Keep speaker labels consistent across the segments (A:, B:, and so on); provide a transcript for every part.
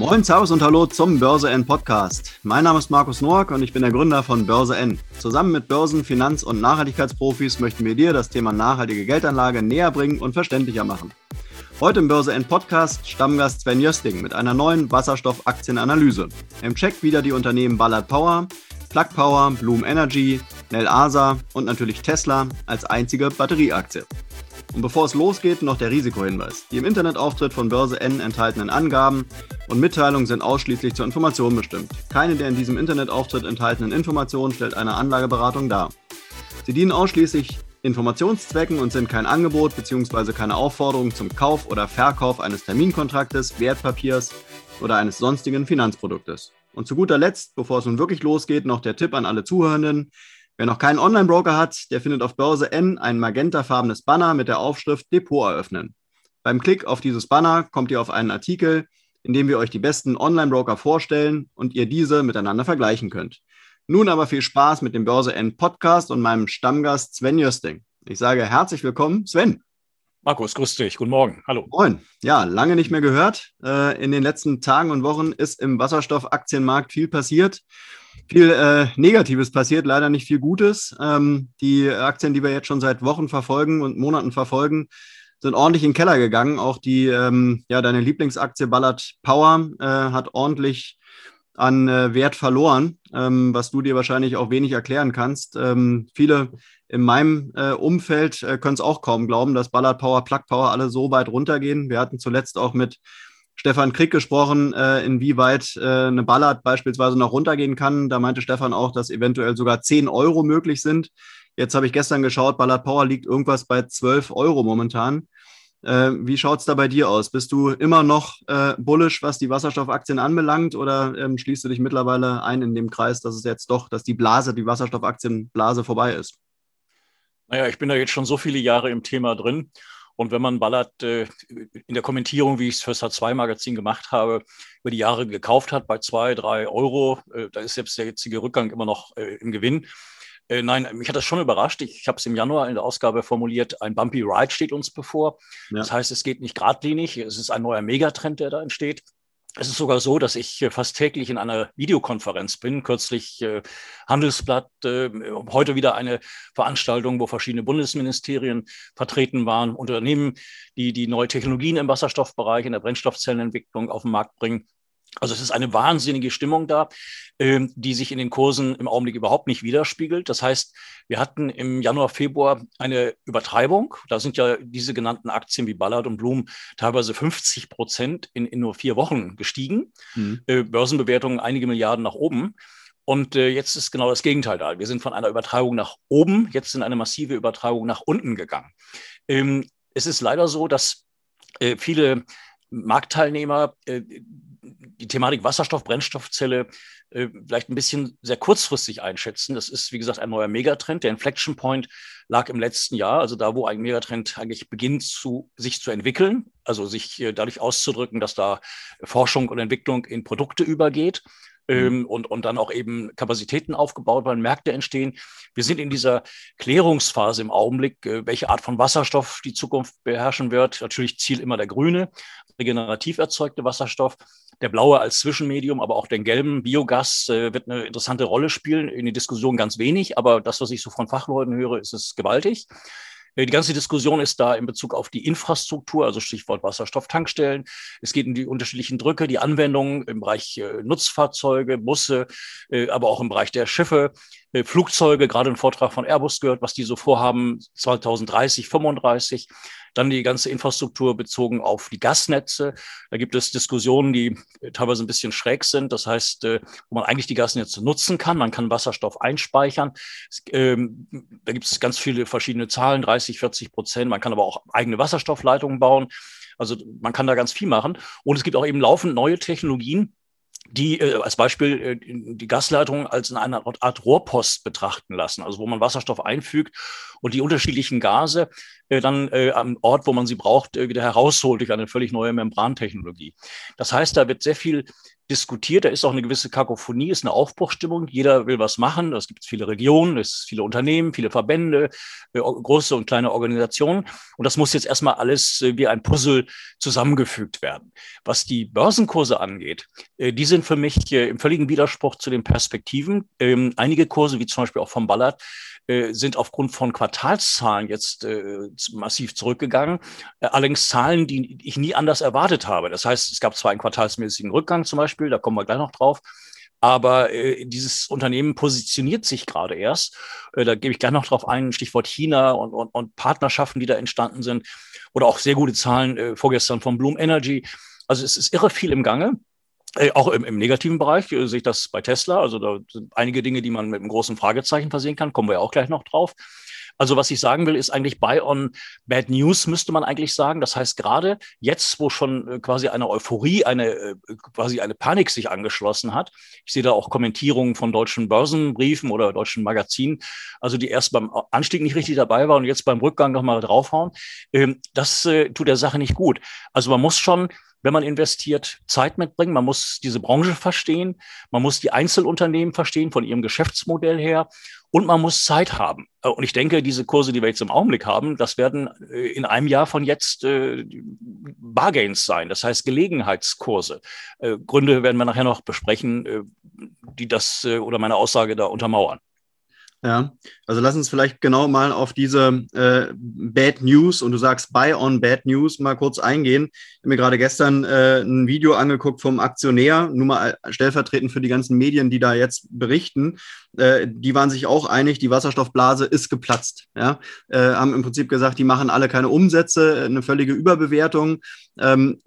A: Moin, Servus und Hallo zum Börse N Podcast. Mein Name ist Markus Noack und ich bin der Gründer von Börse N. Zusammen mit Börsen-, Finanz- und Nachhaltigkeitsprofis möchten wir dir das Thema nachhaltige Geldanlage näher bringen und verständlicher machen. Heute im Börse N Podcast Stammgast Sven Jösting mit einer neuen Wasserstoffaktienanalyse. Im Check wieder die Unternehmen Ballard Power, Plug Power, Bloom Energy, Nel Asa und natürlich Tesla als einzige Batterieaktie. Und bevor es losgeht, noch der Risikohinweis. Die im Internetauftritt von Börse N enthaltenen Angaben und Mitteilungen sind ausschließlich zur Information bestimmt. Keine der in diesem Internetauftritt enthaltenen Informationen stellt eine Anlageberatung dar. Sie dienen ausschließlich Informationszwecken und sind kein Angebot bzw. keine Aufforderung zum Kauf oder Verkauf eines Terminkontraktes, Wertpapiers oder eines sonstigen Finanzproduktes. Und zu guter Letzt, bevor es nun wirklich losgeht, noch der Tipp an alle Zuhörenden. Wer noch keinen Online-Broker hat, der findet auf Börse N ein magentafarbenes Banner mit der Aufschrift Depot eröffnen. Beim Klick auf dieses Banner kommt ihr auf einen Artikel, in dem wir euch die besten Online-Broker vorstellen und ihr diese miteinander vergleichen könnt. Nun aber viel Spaß mit dem Börse N Podcast und meinem Stammgast Sven Jösting. Ich sage herzlich willkommen, Sven.
B: Markus, grüß dich. Guten Morgen. Hallo.
A: Moin. Ja, lange nicht mehr gehört. Äh, in den letzten Tagen und Wochen ist im Wasserstoffaktienmarkt viel passiert viel äh, Negatives passiert, leider nicht viel Gutes. Ähm, die Aktien, die wir jetzt schon seit Wochen verfolgen und Monaten verfolgen, sind ordentlich in den Keller gegangen. Auch die, ähm, ja, deine Lieblingsaktie Ballard Power äh, hat ordentlich an äh, Wert verloren, ähm, was du dir wahrscheinlich auch wenig erklären kannst. Ähm, viele in meinem äh, Umfeld äh, können es auch kaum glauben, dass Ballard Power, Plug Power alle so weit runtergehen. Wir hatten zuletzt auch mit Stefan Krieg gesprochen, äh, inwieweit äh, eine Ballard beispielsweise noch runtergehen kann. Da meinte Stefan auch, dass eventuell sogar 10 Euro möglich sind. Jetzt habe ich gestern geschaut, Ballard Power liegt irgendwas bei 12 Euro momentan. Äh, wie schaut es da bei dir aus? Bist du immer noch äh, bullish, was die Wasserstoffaktien anbelangt, oder ähm, schließt du dich mittlerweile ein in dem Kreis, dass es jetzt doch, dass die Blase, die Wasserstoffaktienblase vorbei ist?
B: Naja, ich bin da jetzt schon so viele Jahre im Thema drin und wenn man Ballard äh, in der Kommentierung, wie ich es für das H2-Magazin gemacht habe, über die Jahre gekauft hat bei zwei, drei Euro, äh, da ist selbst der jetzige Rückgang immer noch äh, im Gewinn. Nein, mich hat das schon überrascht. Ich, ich habe es im Januar in der Ausgabe formuliert, ein Bumpy Ride steht uns bevor. Ja. Das heißt, es geht nicht geradlinig, es ist ein neuer Megatrend, der da entsteht. Es ist sogar so, dass ich äh, fast täglich in einer Videokonferenz bin. Kürzlich äh, Handelsblatt, äh, heute wieder eine Veranstaltung, wo verschiedene Bundesministerien vertreten waren, Unternehmen, die die neue Technologien im Wasserstoffbereich, in der Brennstoffzellenentwicklung auf den Markt bringen. Also es ist eine wahnsinnige Stimmung da, ähm, die sich in den Kursen im Augenblick überhaupt nicht widerspiegelt. Das heißt, wir hatten im Januar, Februar eine Übertreibung. Da sind ja diese genannten Aktien wie Ballard und Blum teilweise 50 Prozent in, in nur vier Wochen gestiegen. Mhm. Äh, Börsenbewertungen einige Milliarden nach oben. Und äh, jetzt ist genau das Gegenteil da. Wir sind von einer Übertreibung nach oben, jetzt in eine massive Übertreibung nach unten gegangen. Ähm, es ist leider so, dass äh, viele Marktteilnehmer äh, die Thematik Wasserstoff, Brennstoffzelle äh, vielleicht ein bisschen sehr kurzfristig einschätzen. Das ist, wie gesagt, ein neuer Megatrend. Der Inflection Point lag im letzten Jahr, also da, wo ein Megatrend eigentlich beginnt, zu, sich zu entwickeln, also sich äh, dadurch auszudrücken, dass da Forschung und Entwicklung in Produkte übergeht. Mhm. Ähm, und, und dann auch eben Kapazitäten aufgebaut werden, Märkte entstehen. Wir sind in dieser Klärungsphase im Augenblick, äh, welche Art von Wasserstoff die Zukunft beherrschen wird. Natürlich Ziel immer der grüne, regenerativ erzeugte Wasserstoff. Der blaue als Zwischenmedium, aber auch den gelben Biogas äh, wird eine interessante Rolle spielen. In der Diskussion ganz wenig, aber das, was ich so von Fachleuten höre, ist es gewaltig. Äh, die ganze Diskussion ist da in Bezug auf die Infrastruktur, also Stichwort Wasserstofftankstellen. Es geht um die unterschiedlichen Drücke, die Anwendungen im Bereich äh, Nutzfahrzeuge, Busse, äh, aber auch im Bereich der Schiffe, Flugzeuge, gerade im Vortrag von Airbus gehört, was die so vorhaben 2030, 35. Dann die ganze Infrastruktur bezogen auf die Gasnetze. Da gibt es Diskussionen, die teilweise ein bisschen schräg sind. Das heißt, äh, wo man eigentlich die Gasnetze nutzen kann. Man kann Wasserstoff einspeichern. Ähm, da gibt es ganz viele verschiedene Zahlen, 30, 40 Prozent. Man kann aber auch eigene Wasserstoffleitungen bauen. Also man kann da ganz viel machen. Und es gibt auch eben laufend neue Technologien, die äh, als Beispiel äh, die Gasleitung als in einer Art Rohrpost betrachten lassen, also wo man Wasserstoff einfügt und die unterschiedlichen Gase äh, dann äh, am Ort, wo man sie braucht, äh, wieder herausholt durch eine völlig neue Membrantechnologie. Das heißt, da wird sehr viel diskutiert. Da ist auch eine gewisse Kakophonie, ist eine Aufbruchstimmung. Jeder will was machen. Es gibt viele Regionen, es viele Unternehmen, viele Verbände, äh, große und kleine Organisationen. Und das muss jetzt erstmal alles äh, wie ein Puzzle zusammengefügt werden. Was die Börsenkurse angeht, äh, die sind für mich im völligen Widerspruch zu den Perspektiven. Ähm, einige Kurse, wie zum Beispiel auch vom Ballard, sind aufgrund von Quartalszahlen jetzt massiv zurückgegangen. allerdings Zahlen, die ich nie anders erwartet habe. Das heißt, es gab zwar einen quartalsmäßigen Rückgang zum Beispiel, da kommen wir gleich noch drauf. Aber äh, dieses Unternehmen positioniert sich gerade erst. Äh, da gebe ich gleich noch drauf ein, Stichwort China und, und, und Partnerschaften, die da entstanden sind. Oder auch sehr gute Zahlen äh, vorgestern von Bloom Energy. Also es ist irre viel im Gange. Äh, auch im, im negativen Bereich äh, sehe ich das bei Tesla. Also da sind einige Dinge, die man mit einem großen Fragezeichen versehen kann. Kommen wir ja auch gleich noch drauf. Also was ich sagen will, ist eigentlich Buy on Bad News, müsste man eigentlich sagen. Das heißt, gerade jetzt, wo schon äh, quasi eine Euphorie, eine äh, quasi eine Panik sich angeschlossen hat, ich sehe da auch Kommentierungen von deutschen Börsenbriefen oder deutschen Magazinen, also die erst beim Anstieg nicht richtig dabei waren und jetzt beim Rückgang nochmal draufhauen, ähm, das äh, tut der Sache nicht gut. Also man muss schon wenn man investiert, Zeit mitbringen. Man muss diese Branche verstehen. Man muss die Einzelunternehmen verstehen von ihrem Geschäftsmodell her. Und man muss Zeit haben. Äh, und ich denke, diese Kurse, die wir jetzt im Augenblick haben, das werden äh, in einem Jahr von jetzt äh, Bargains sein. Das heißt Gelegenheitskurse. Gründe werden wir nachher noch besprechen, die das oder meine Aussage da untermauern.
A: Ja, also lass uns vielleicht genau mal auf diese äh, Bad News und du sagst Buy on Bad News mal kurz eingehen. Ich habe mir gerade gestern äh, ein Video angeguckt vom Aktionär, nur mal stellvertretend für die ganzen Medien, die da jetzt berichten. Äh, die waren sich auch einig, die Wasserstoffblase ist geplatzt. Ja, äh, haben im Prinzip gesagt, die machen alle keine Umsätze, eine völlige Überbewertung. Ähm,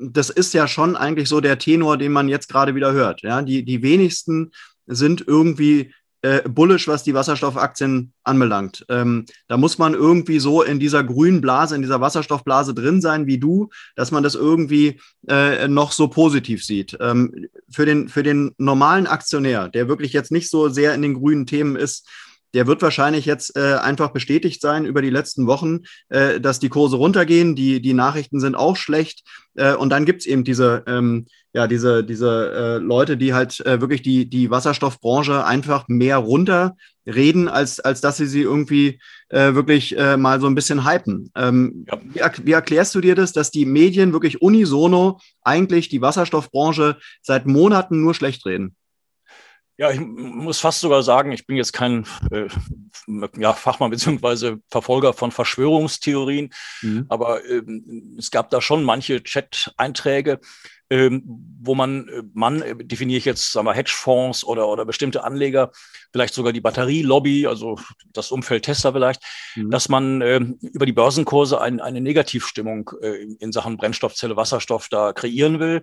A: das ist ja schon eigentlich so der Tenor, den man jetzt gerade wieder hört. Ja, die, die wenigsten sind irgendwie äh, bullish, was die Wasserstoffaktien anbelangt. Ähm, da muss man irgendwie so in dieser grünen Blase, in dieser Wasserstoffblase drin sein wie du, dass man das irgendwie äh, noch so positiv sieht. Ähm, für, den, für den normalen Aktionär, der wirklich jetzt nicht so sehr in den grünen Themen ist, der wird wahrscheinlich jetzt äh, einfach bestätigt sein über die letzten Wochen, äh, dass die Kurse runtergehen, die, die Nachrichten sind auch schlecht. Äh, und dann gibt's eben diese, ähm, ja, diese, diese äh, Leute, die halt äh, wirklich die, die Wasserstoffbranche einfach mehr runterreden, als, als dass sie sie irgendwie äh, wirklich äh, mal so ein bisschen hypen. Ähm, ja. wie, wie erklärst du dir das, dass die Medien wirklich unisono eigentlich die Wasserstoffbranche seit Monaten nur schlecht reden?
B: Ja, ich muss fast sogar sagen, ich bin jetzt kein äh, ja, Fachmann beziehungsweise Verfolger von Verschwörungstheorien, mhm. aber äh, es gab da schon manche Chat-Einträge, ähm, wo man, äh, man äh, definiere ich jetzt, sagen wir, Hedgefonds oder, oder bestimmte Anleger, vielleicht sogar die Batterielobby, also das Umfeld Tesla vielleicht, mhm. dass man äh, über die Börsenkurse ein, eine Negativstimmung äh, in Sachen Brennstoffzelle, Wasserstoff da kreieren will.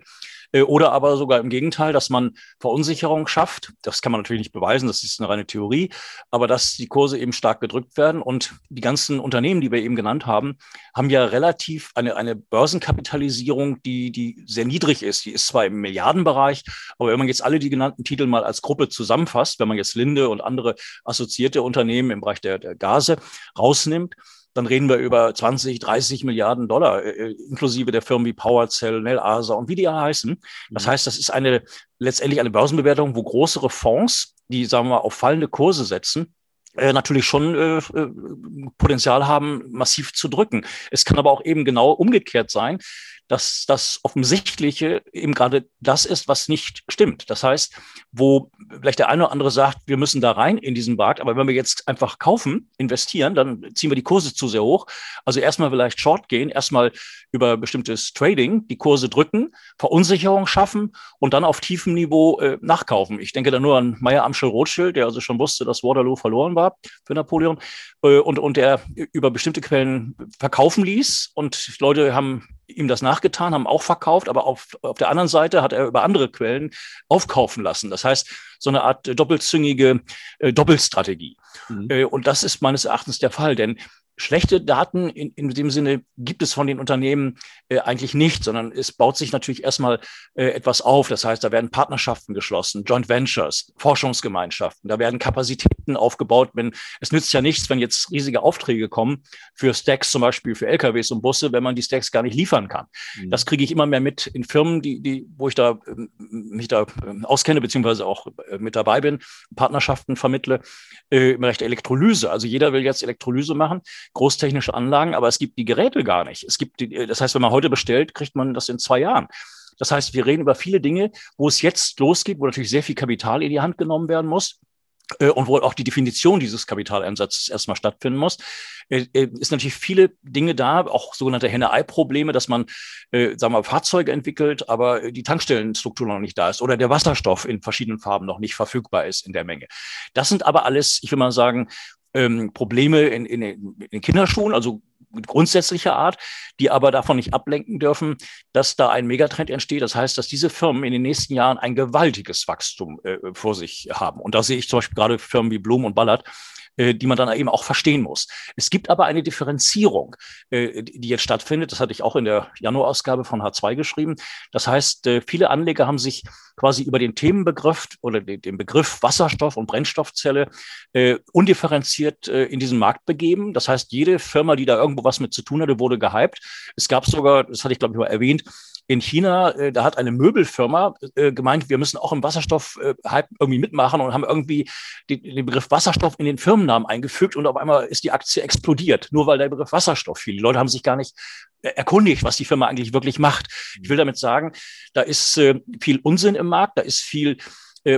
B: Äh, oder aber sogar im Gegenteil, dass man Verunsicherung schafft. Das kann man natürlich nicht beweisen, das ist eine reine Theorie, aber dass die Kurse eben stark gedrückt werden. Und die ganzen Unternehmen, die wir eben genannt haben, haben ja relativ eine, eine Börsenkapitalisierung, die, die sehr niedrig ist. Die ist zwar im Milliardenbereich, aber wenn man jetzt alle die genannten Titel mal als Gruppe zusammenfasst, wenn man jetzt Linde und andere assoziierte Unternehmen im Bereich der, der Gase rausnimmt, dann reden wir über 20, 30 Milliarden Dollar, äh, äh, inklusive der Firmen wie PowerCell, Nel Asa und wie die heißen. Das mhm. heißt, das ist eine letztendlich eine Börsenbewertung, wo größere Fonds, die sagen wir mal auf fallende Kurse setzen, äh, natürlich schon äh, äh, Potenzial haben, massiv zu drücken. Es kann aber auch eben genau umgekehrt sein, dass das Offensichtliche eben gerade das ist, was nicht stimmt. Das heißt, wo vielleicht der eine oder andere sagt, wir müssen da rein in diesen Markt, aber wenn wir jetzt einfach kaufen, investieren, dann ziehen wir die Kurse zu sehr hoch. Also erstmal vielleicht Short gehen, erstmal über bestimmtes Trading die Kurse drücken, Verunsicherung schaffen und dann auf tiefem Niveau äh, nachkaufen. Ich denke da nur an Meyer Amschel Rothschild, der also schon wusste, dass Waterloo verloren war für Napoleon äh, und, und der über bestimmte Quellen verkaufen ließ und Leute haben ihm das nachgetan, haben auch verkauft, aber auf, auf der anderen Seite hat er über andere Quellen aufkaufen lassen. Das heißt, so eine Art doppelzüngige äh, Doppelstrategie. Mhm. Äh, und das ist meines Erachtens der Fall, denn Schlechte Daten in, in dem Sinne gibt es von den Unternehmen äh, eigentlich nicht, sondern es baut sich natürlich erstmal äh, etwas auf. Das heißt, da werden Partnerschaften geschlossen, Joint Ventures, Forschungsgemeinschaften, da werden Kapazitäten aufgebaut. Wenn, es nützt ja nichts, wenn jetzt riesige Aufträge kommen für Stacks, zum Beispiel für LKWs und Busse, wenn man die Stacks gar nicht liefern kann. Mhm. Das kriege ich immer mehr mit in Firmen, die, die, wo ich da äh, mich da äh, auskenne, beziehungsweise auch äh, mit dabei bin, Partnerschaften vermittle äh, im der Elektrolyse. Also jeder will jetzt Elektrolyse machen großtechnische Anlagen, aber es gibt die Geräte gar nicht. Es gibt die, das heißt, wenn man heute bestellt, kriegt man das in zwei Jahren. Das heißt, wir reden über viele Dinge, wo es jetzt losgeht, wo natürlich sehr viel Kapital in die Hand genommen werden muss äh, und wo auch die Definition dieses Kapitaleinsatzes erstmal stattfinden muss, äh, äh, ist natürlich viele Dinge da, auch sogenannte Henne-Ei-Probleme, dass man, sagen wir mal, Fahrzeuge entwickelt, aber die Tankstellenstruktur noch nicht da ist oder der Wasserstoff in verschiedenen Farben noch nicht verfügbar ist in der Menge. Das sind aber alles, ich will mal sagen, ähm, Probleme in, in, in Kinderschuhen, also grundsätzlicher Art, die aber davon nicht ablenken dürfen, dass da ein Megatrend entsteht. Das heißt, dass diese Firmen in den nächsten Jahren ein gewaltiges Wachstum äh, vor sich haben. Und da sehe ich zum Beispiel gerade Firmen wie Blum und Ballard, die man dann eben auch verstehen muss. Es gibt aber eine Differenzierung, äh, die jetzt stattfindet. Das hatte ich auch in der Januarausgabe von H2 geschrieben. Das heißt, äh, viele Anleger haben sich quasi über den Themenbegriff oder den Begriff Wasserstoff und Brennstoffzelle undifferenziert in diesen Markt begeben. Das heißt, jede Firma, die da irgendwo was mit zu tun hatte, wurde gehypt. Es gab sogar, das hatte ich glaube ich mal erwähnt, in China, äh, da hat eine Möbelfirma äh, gemeint, wir müssen auch im Wasserstoff-Hype äh, irgendwie mitmachen und haben irgendwie den, den, Begriff Wasserstoff in den Firmennamen eingefügt und auf einmal ist die Aktie explodiert, nur weil der Begriff Wasserstoff fiel. Die Leute haben sich gar nicht äh, erkundigt, was die Firma eigentlich wirklich macht. Ich will damit sagen, da ist äh, viel Unsinn im Markt, da ist viel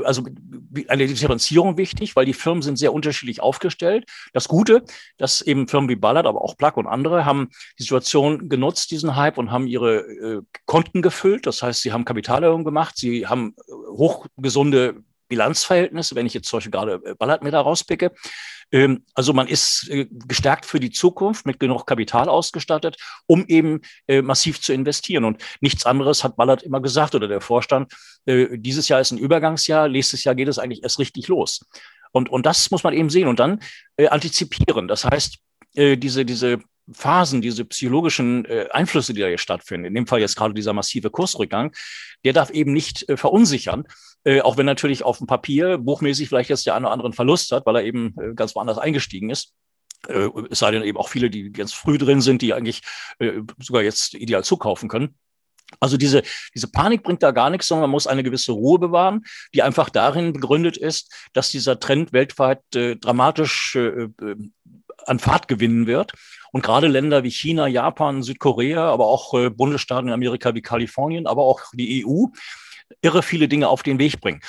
B: also eine Differenzierung wichtig, weil die Firmen sind sehr unterschiedlich aufgestellt. Das Gute, dass eben Firmen wie Ballard, aber auch Plug und andere haben die Situation genutzt, diesen Hype, und haben ihre äh, Konten gefüllt. Das heißt, sie haben Kapitalerhöhung gemacht, sie haben äh, hochgesunde Bilanzverhältnisse, wenn ich jetzt zum Beispiel gerade Ballard mir da rauspicke. Ähm, also man ist äh, gestärkt für die Zukunft, mit genug Kapital ausgestattet, um eben äh, massiv zu investieren. Und nichts anderes hat Ballard immer gesagt oder der Vorstand. Äh, dieses Jahr ist ein Übergangsjahr, nächstes Jahr geht es eigentlich erst richtig los. Und, und das muss man eben sehen und dann antizipieren. Das heißt, diese, diese Phasen, diese psychologischen äh, Einflüsse, die da jetzt stattfinden, in dem Fall jetzt gerade dieser massive Kursrückgang, der darf eben nicht äh, verunsichern, äh, auch wenn natürlich auf dem Papier buchmäßig vielleicht jetzt der eine oder andere Verlust hat, weil er eben äh, ganz woanders eingestiegen ist. Äh, es sei denn eben auch viele, die ganz früh drin sind, die eigentlich äh, sogar jetzt ideal zukaufen können. Also diese, diese Panik bringt da gar nichts, sondern man muss eine gewisse Ruhe bewahren, die einfach darin begründet ist, dass dieser Trend weltweit äh, dramatisch äh, äh an Fahrt gewinnen wird. Und gerade Länder wie China, Japan, Südkorea, aber auch äh, Bundesstaaten in Amerika wie Kalifornien, aber auch die EU, irre viele Dinge auf den Weg bringen.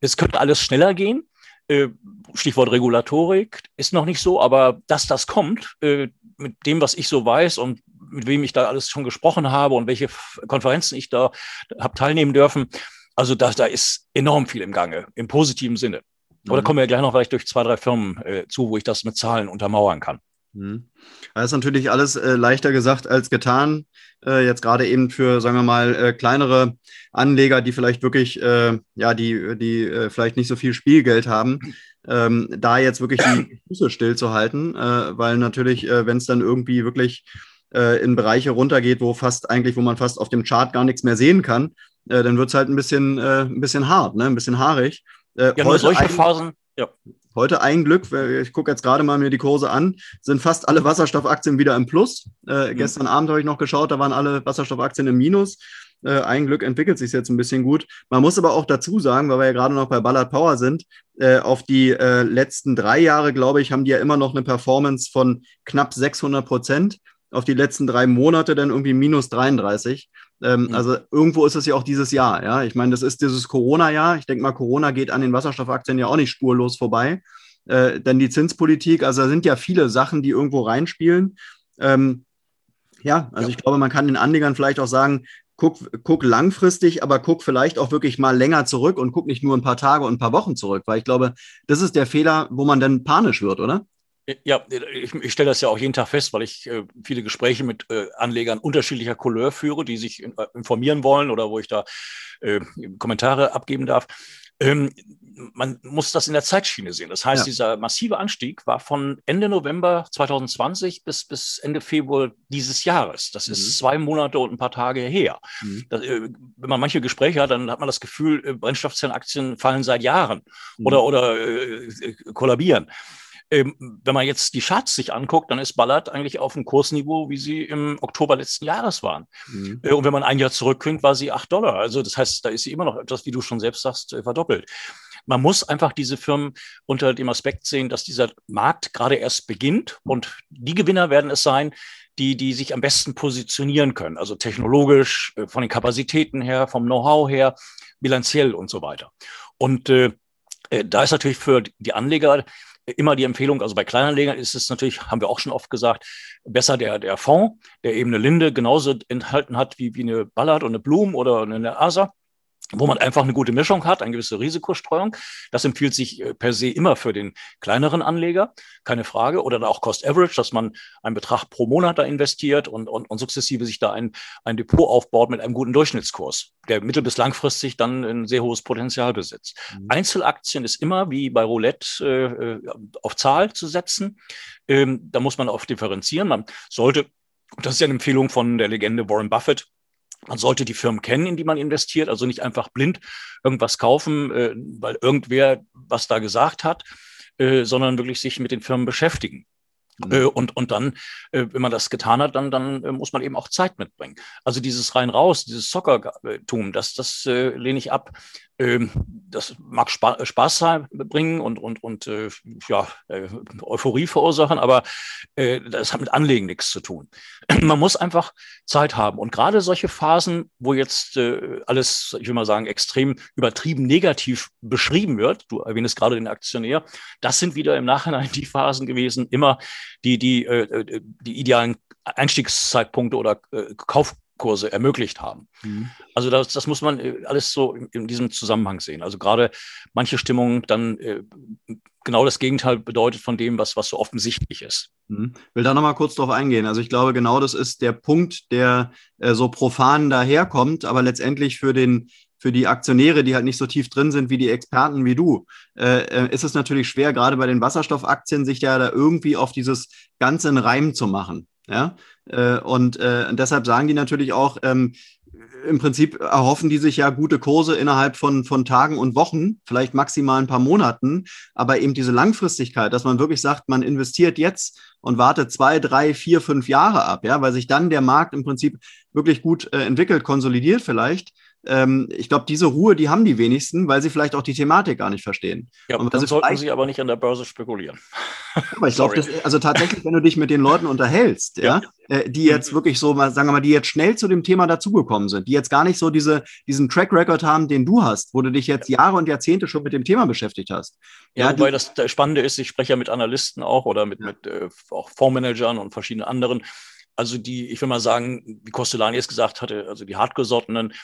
B: Es könnte alles schneller gehen. Äh, Stichwort Regulatorik ist noch nicht so, aber dass das kommt, äh, mit dem, was ich so weiß und mit wem ich da alles schon gesprochen habe und welche Konferenzen ich da habe teilnehmen dürfen, also da, da ist enorm viel im Gange, im positiven Sinne. Aber da mhm. kommen wir gleich noch vielleicht durch zwei, drei Firmen äh, zu, wo ich das mit Zahlen untermauern kann.
A: Mhm. Das ist natürlich alles äh, leichter gesagt als getan. Äh, jetzt gerade eben für, sagen wir mal, äh, kleinere Anleger, die vielleicht wirklich, äh, ja, die, die äh, vielleicht nicht so viel Spielgeld haben, ähm, da jetzt wirklich die Füße stillzuhalten, äh, weil natürlich, wenn es dann irgendwie wirklich in Bereiche runtergeht, wo fast eigentlich, wo man fast auf dem Chart gar nichts mehr sehen kann, dann wird es halt ein bisschen, ein bisschen hart, ne? ein bisschen haarig.
B: ja, nur solche Phasen, ja.
A: Heute ein Glück, ich gucke jetzt gerade mal mir die Kurse an, sind fast alle Wasserstoffaktien wieder im Plus. Äh, mhm. Gestern Abend habe ich noch geschaut, da waren alle Wasserstoffaktien im Minus. Äh, ein Glück entwickelt sich jetzt ein bisschen gut. Man muss aber auch dazu sagen, weil wir ja gerade noch bei Ballard Power sind, äh, auf die äh, letzten drei Jahre, glaube ich, haben die ja immer noch eine Performance von knapp 600 Prozent. Auf die letzten drei Monate dann irgendwie minus 33. Ähm, mhm. Also irgendwo ist es ja auch dieses Jahr. Ja, ich meine, das ist dieses Corona-Jahr. Ich denke mal, Corona geht an den Wasserstoffaktien ja auch nicht spurlos vorbei. Äh, denn die Zinspolitik, also da sind ja viele Sachen, die irgendwo reinspielen. Ähm, ja, also ja. ich glaube, man kann den Anlegern vielleicht auch sagen, guck, guck langfristig, aber guck vielleicht auch wirklich mal länger zurück und guck nicht nur ein paar Tage und ein paar Wochen zurück, weil ich glaube, das ist der Fehler, wo man dann panisch wird, oder?
B: Ja, ich, ich stelle das ja auch jeden Tag fest, weil ich äh, viele Gespräche mit äh, Anlegern unterschiedlicher Couleur führe, die sich in, äh, informieren wollen oder wo ich da äh, Kommentare abgeben darf. Ähm, man muss das in der Zeitschiene sehen. Das heißt, ja. dieser massive Anstieg war von Ende November 2020 bis, bis Ende Februar dieses Jahres. Das mhm. ist zwei Monate und ein paar Tage her. Mhm. Das, äh, wenn man manche Gespräche hat, dann hat man das Gefühl, äh, Brennstoffzellenaktien fallen seit Jahren mhm. oder, oder äh, äh, kollabieren. Ähm, wenn man jetzt die Charts sich anguckt, dann ist Ballard eigentlich auf dem Kursniveau, wie sie im Oktober letzten Jahres waren. Mhm. Äh, und wenn man ein Jahr zurückkündigt, war sie acht Dollar. Also das heißt, da ist sie immer noch etwas, wie du schon selbst sagst, äh, verdoppelt. Man muss einfach diese Firmen unter dem Aspekt sehen, dass dieser Markt gerade erst beginnt und die Gewinner werden es sein, die, die sich am besten positionieren können. Also technologisch, äh, von den Kapazitäten her, vom Know-how her, bilanziell und so weiter. Und äh, äh, da ist natürlich für die Anleger immer die Empfehlung, also bei Kleinanlegern ist es natürlich, haben wir auch schon oft gesagt, besser der, der Fonds, der eben eine Linde genauso enthalten hat wie, wie eine Ballard und eine Blum oder eine Asa wo man einfach eine gute Mischung hat, eine gewisse Risikostreuung. Das empfiehlt sich äh, per se immer für den kleineren Anleger, keine Frage. Oder auch Cost Average, dass man einen Betrag pro Monat da investiert und, und, und sukzessive sich da ein, ein Depot aufbaut mit einem guten Durchschnittskurs, der mittel- bis langfristig dann ein sehr hohes Potenzial besitzt. Mhm. Einzelaktien ist immer wie bei Roulette äh, auf Zahl zu setzen. Ähm, da muss man auch differenzieren. Man sollte, das ist ja eine Empfehlung von der Legende Warren Buffett, man sollte die Firmen kennen, in die man investiert, also nicht einfach blind irgendwas kaufen, äh, weil irgendwer was da gesagt hat, äh, sondern wirklich sich mit den Firmen beschäftigen. Mhm. Äh, und, und dann, wenn man das getan hat, dann, dann muss man eben auch Zeit mitbringen. Also dieses rein raus, dieses Zockertum, das, das lehne ich ab. Ähm, das mag Spa Spaß bringen und, und, und äh, ja, äh, Euphorie verursachen, aber äh, das hat mit Anlegen nichts zu tun. Man muss einfach Zeit haben. Und gerade solche Phasen, wo jetzt äh, alles, ich will mal sagen, extrem übertrieben negativ beschrieben wird, du erwähnst gerade den Aktionär, das sind wieder im Nachhinein die Phasen gewesen, immer die, die, äh, äh die idealen Einstiegszeitpunkte oder äh, Kauf Kurse ermöglicht haben. Mhm. Also das, das muss man äh, alles so in, in, diesem Zusammenhang sehen. Also gerade manche Stimmung dann äh, genau das Gegenteil bedeutet von dem, was, was so offensichtlich ist.
A: Mhm. Will da nochmal kurz drauf eingehen. Also ich glaube, genau das ist der Punkt, der äh, so profan daherkommt, aber letztendlich für den für die Aktionäre, die halt nicht so tief drin sind wie die Experten wie du, äh, äh ist es natürlich schwer, gerade bei den Wasserstoffaktien, sich ja da irgendwie auf dieses Ganze einen Reim zu machen. Ja, äh, und, äh, deshalb sagen die natürlich auch, ähm, im Prinzip erhoffen die sich ja gute Kurse innerhalb von, von Tagen und Wochen, vielleicht maximal ein paar Monaten, aber eben diese Langfristigkeit, dass man wirklich sagt, man investiert jetzt und wartet zwei, drei, vier, fünf Jahre ab, ja, weil sich dann der Markt im Prinzip wirklich gut äh, entwickelt, konsolidiert vielleicht ähm, ich glaube, diese Ruhe, die haben die wenigsten, weil sie vielleicht auch die Thematik gar nicht verstehen.
B: Ja, und dann sollten sie aber nicht an der Börse spekulieren.
A: Aber ich glaube, also tatsächlich, wenn du dich mit den Leuten unterhältst, ja, ja äh, die jetzt wirklich so, mal, sagen wir mal, die jetzt schnell zu dem Thema dazugekommen sind, die jetzt gar nicht so diese, diesen Track Record haben, den du hast, wo du dich jetzt Jahre und Jahrzehnte schon mit dem Thema beschäftigt hast.
B: Ja, ja wobei das Spannende ist, ich spreche ja mit Analysten auch oder mit, mit äh, auch Fondsmanagern und verschiedenen anderen. Also die, ich will mal sagen, wie Costolani es gesagt hatte, also die hartgesottenen,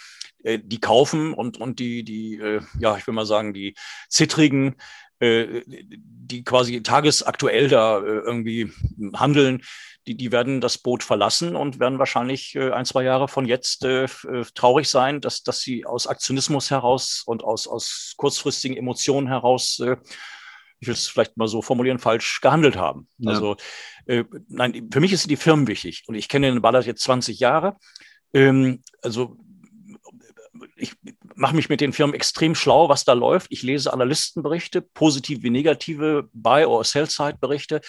B: äh, die kaufen und, und die, die, äh, ja, ich will mal sagen, die zittrigen, äh, die quasi tagesaktuell da äh, irgendwie handeln, die, die werden das Boot verlassen und werden wahrscheinlich äh, ein, zwei Jahre von jetzt äh, traurig sein, dass, dass sie aus Aktionismus heraus und aus, aus kurzfristigen Emotionen heraus ich will es vielleicht mal so formulieren, falsch gehandelt haben. Ja. Also äh, nein, für mich ist die Firmen wichtig und ich kenne den Ballard jetzt 20 Jahre. Ähm, also ich mache mich mit den Firmen extrem schlau, was da läuft. Ich lese Analystenberichte, positive wie negative Buy- oder Sell-Side-Berichte.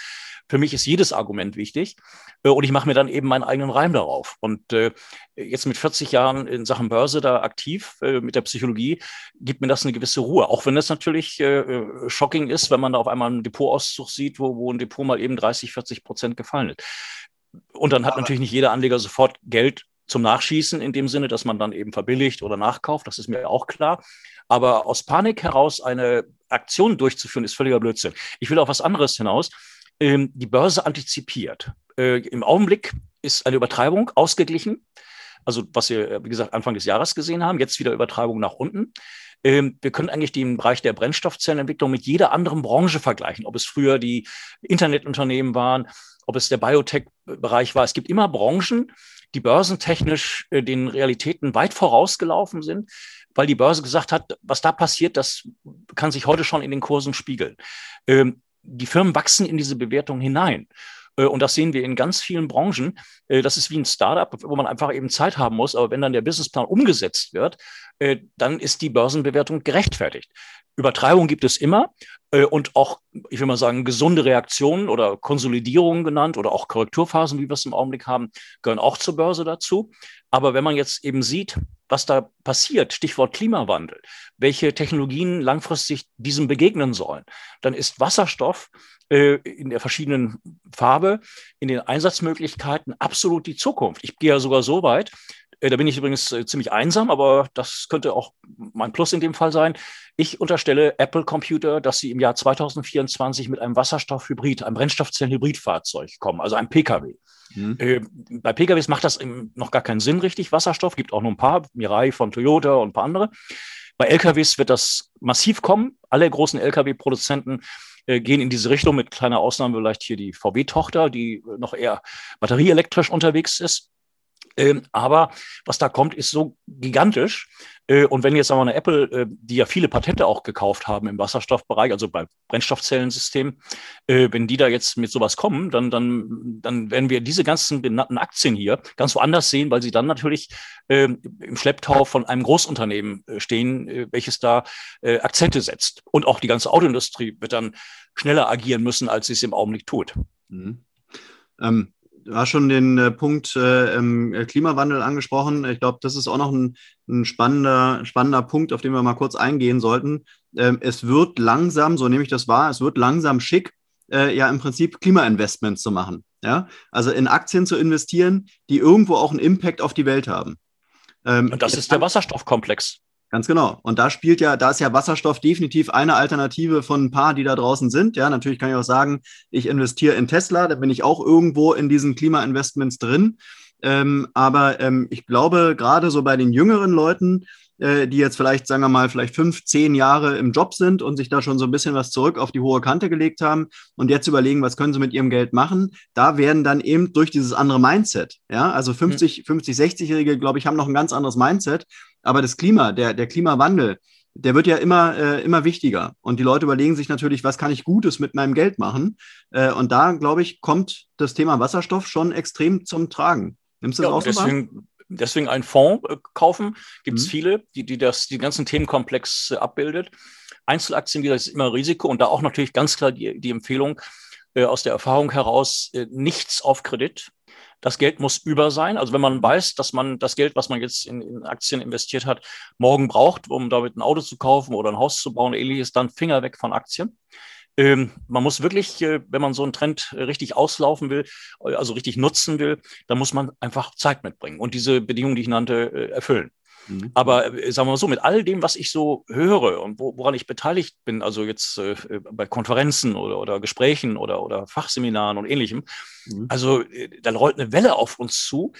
B: Für mich ist jedes Argument wichtig äh, und ich mache mir dann eben meinen eigenen Reim darauf. Und äh, jetzt mit 40 Jahren in Sachen Börse da aktiv äh, mit der Psychologie gibt mir das eine gewisse Ruhe. Auch wenn das natürlich äh, äh shocking ist, wenn man da auf einmal einen Depotauszug sieht, wo, wo ein Depot mal eben 30, 40 Prozent gefallen ist. Und dann hat Aber natürlich nicht jeder Anleger sofort Geld zum Nachschießen in dem Sinne, dass man dann eben verbilligt oder nachkauft, das ist mir auch klar. Aber aus Panik heraus eine Aktion durchzuführen, ist völliger Blödsinn. Ich will auf was anderes hinaus. Ähm, die Börse antizipiert. Äh, Im Augenblick ist eine Übertreibung ausgeglichen. Also was wir, wie gesagt, Anfang des Jahres gesehen haben, jetzt wieder Übertreibung nach unten. Ähm, wir können eigentlich den Bereich der Brennstoffzellenentwicklung mit jeder anderen Branche vergleichen, ob es früher die Internetunternehmen waren, ob es der Biotech-Bereich war. Es gibt immer Branchen, die börsentechnisch äh, den Realitäten weit vorausgelaufen sind. weil die Börse gesagt hat, was da passiert, das kann sich heute schon in den Kursen spiegeln. Ähm, die Firmen wachsen in diese Bewertung hinein. Äh, und das sehen wir in ganz vielen Branchen. Äh, das ist wie ein Startup, wo man einfach eben Zeit haben muss. Aber wenn dann der Businessplan umgesetzt wird, äh, dann ist die Börsenbewertung gerechtfertigt. Übertreibung gibt es immer und auch, ich will mal sagen, gesunde Reaktionen oder Konsolidierungen genannt oder auch Korrekturphasen, wie wir es im Augenblick haben, gehören auch zur Börse dazu. Aber wenn man jetzt eben sieht, was da passiert, Stichwort Klimawandel, welche Technologien langfristig diesem begegnen sollen, dann ist Wasserstoff äh, in der verschiedenen Farbe, in den Einsatzmöglichkeiten absolut die Zukunft. Ich gehe ja sogar so weit, da bin ich übrigens äh, ziemlich einsam, aber das könnte auch mein Plus in dem Fall sein. Ich unterstelle Apple Computer, dass sie im Jahr 2024 mit einem Wasserstoffhybrid, einem Brennstoffzellenhybridfahrzeug kommen, also einem Pkw. Mhm. Äh, bei PKWs macht das noch gar keinen Sinn richtig. Wasserstoff gibt auch nur ein paar, Mirai von Toyota und ein paar andere. Bei LKWs wird das massiv kommen. Alle großen LKW-Produzenten äh, gehen in diese Richtung, mit kleiner Ausnahme vielleicht hier die VW-Tochter, die noch eher batterieelektrisch unterwegs ist. Ähm, aber was da kommt, ist so gigantisch. Äh, und wenn jetzt aber eine Apple, äh, die ja viele Patente auch gekauft haben im Wasserstoffbereich, also bei Brennstoffzellensystemen, äh, wenn die da jetzt mit sowas kommen, dann, dann, dann werden wir diese ganzen benannten Aktien hier ganz woanders sehen, weil sie dann natürlich ähm, im Schlepptau von einem Großunternehmen stehen, welches da Akzente setzt. Und auch die ganze Autoindustrie wird dann schneller agieren müssen, als sie es im Augenblick tut. Mhm.
A: Ähm, hast schon den äh, Punkt äh, äh, Klimawandel angesprochen. Ich glaube, das ist auch noch ein, ein, spannender, spannender Punkt, auf den wir mal kurz eingehen sollten. Ähm, es wird langsam, so nehme ich das wahr, es wird langsam schick, äh, ja im Prinzip Klimainvestments zu machen. Ja? Also in Aktien zu investieren, die irgendwo auch einen Impact auf die Welt haben.
B: Ähm, Und das ist der Wasserstoffkomplex.
A: Ganz genau. Und da spielt ja, da ist ja Wasserstoff definitiv eine Alternative von ein paar, die da draußen sind. Ja, natürlich kann ich auch sagen, ich investiere in Tesla, da bin ich auch irgendwo in diesen Klimainvestments drin. Ähm, aber ähm, ich glaube, gerade so bei den jüngeren Leuten, äh, die jetzt vielleicht, sagen wir mal, vielleicht fünf, zehn Jahre im Job sind und sich da schon so ein bisschen was zurück auf die hohe Kante gelegt haben und jetzt überlegen, was können sie mit ihrem Geld machen, da werden dann eben durch dieses andere Mindset, ja, also 50, 50, 60-Jährige, glaube ich, haben noch ein ganz anderes Mindset, aber das Klima, der, der Klimawandel, der wird ja immer, äh, immer wichtiger. Und die Leute überlegen sich natürlich, was kann ich Gutes mit meinem Geld machen? Äh, und da, glaube ich, kommt das Thema Wasserstoff schon extrem zum Tragen.
B: Nimmst du das ja, auch deswegen, deswegen einen Fonds äh, kaufen. Gibt es mhm. viele, die, die das, die ganzen Themenkomplex äh, abbildet. Einzelaktien, wie gesagt, ist immer Risiko und da auch natürlich ganz klar die, die Empfehlung äh, aus der Erfahrung heraus, äh, nichts auf Kredit. Das Geld muss über sein. Also wenn man weiß, dass man das Geld, was man jetzt in, in, Aktien investiert hat, morgen braucht, um damit ein Auto zu kaufen oder ein Haus zu bauen, ähnliches, dann Finger weg von Aktien. Ähm, man muss wirklich, äh, wenn man so einen Trend äh, richtig auslaufen will, äh, also richtig nutzen will, dann muss man einfach Zeit mitbringen und diese Bedingungen, die ich nannte, äh, erfüllen. Mhm. Aber äh, sagen wir mal so, mit all dem, was ich so höre und wo, woran ich beteiligt bin, also jetzt äh, bei Konferenzen oder, oder Gesprächen oder, oder Fachseminaren und ähnlichem, mhm. also dann rollt eine Welle auf uns zu,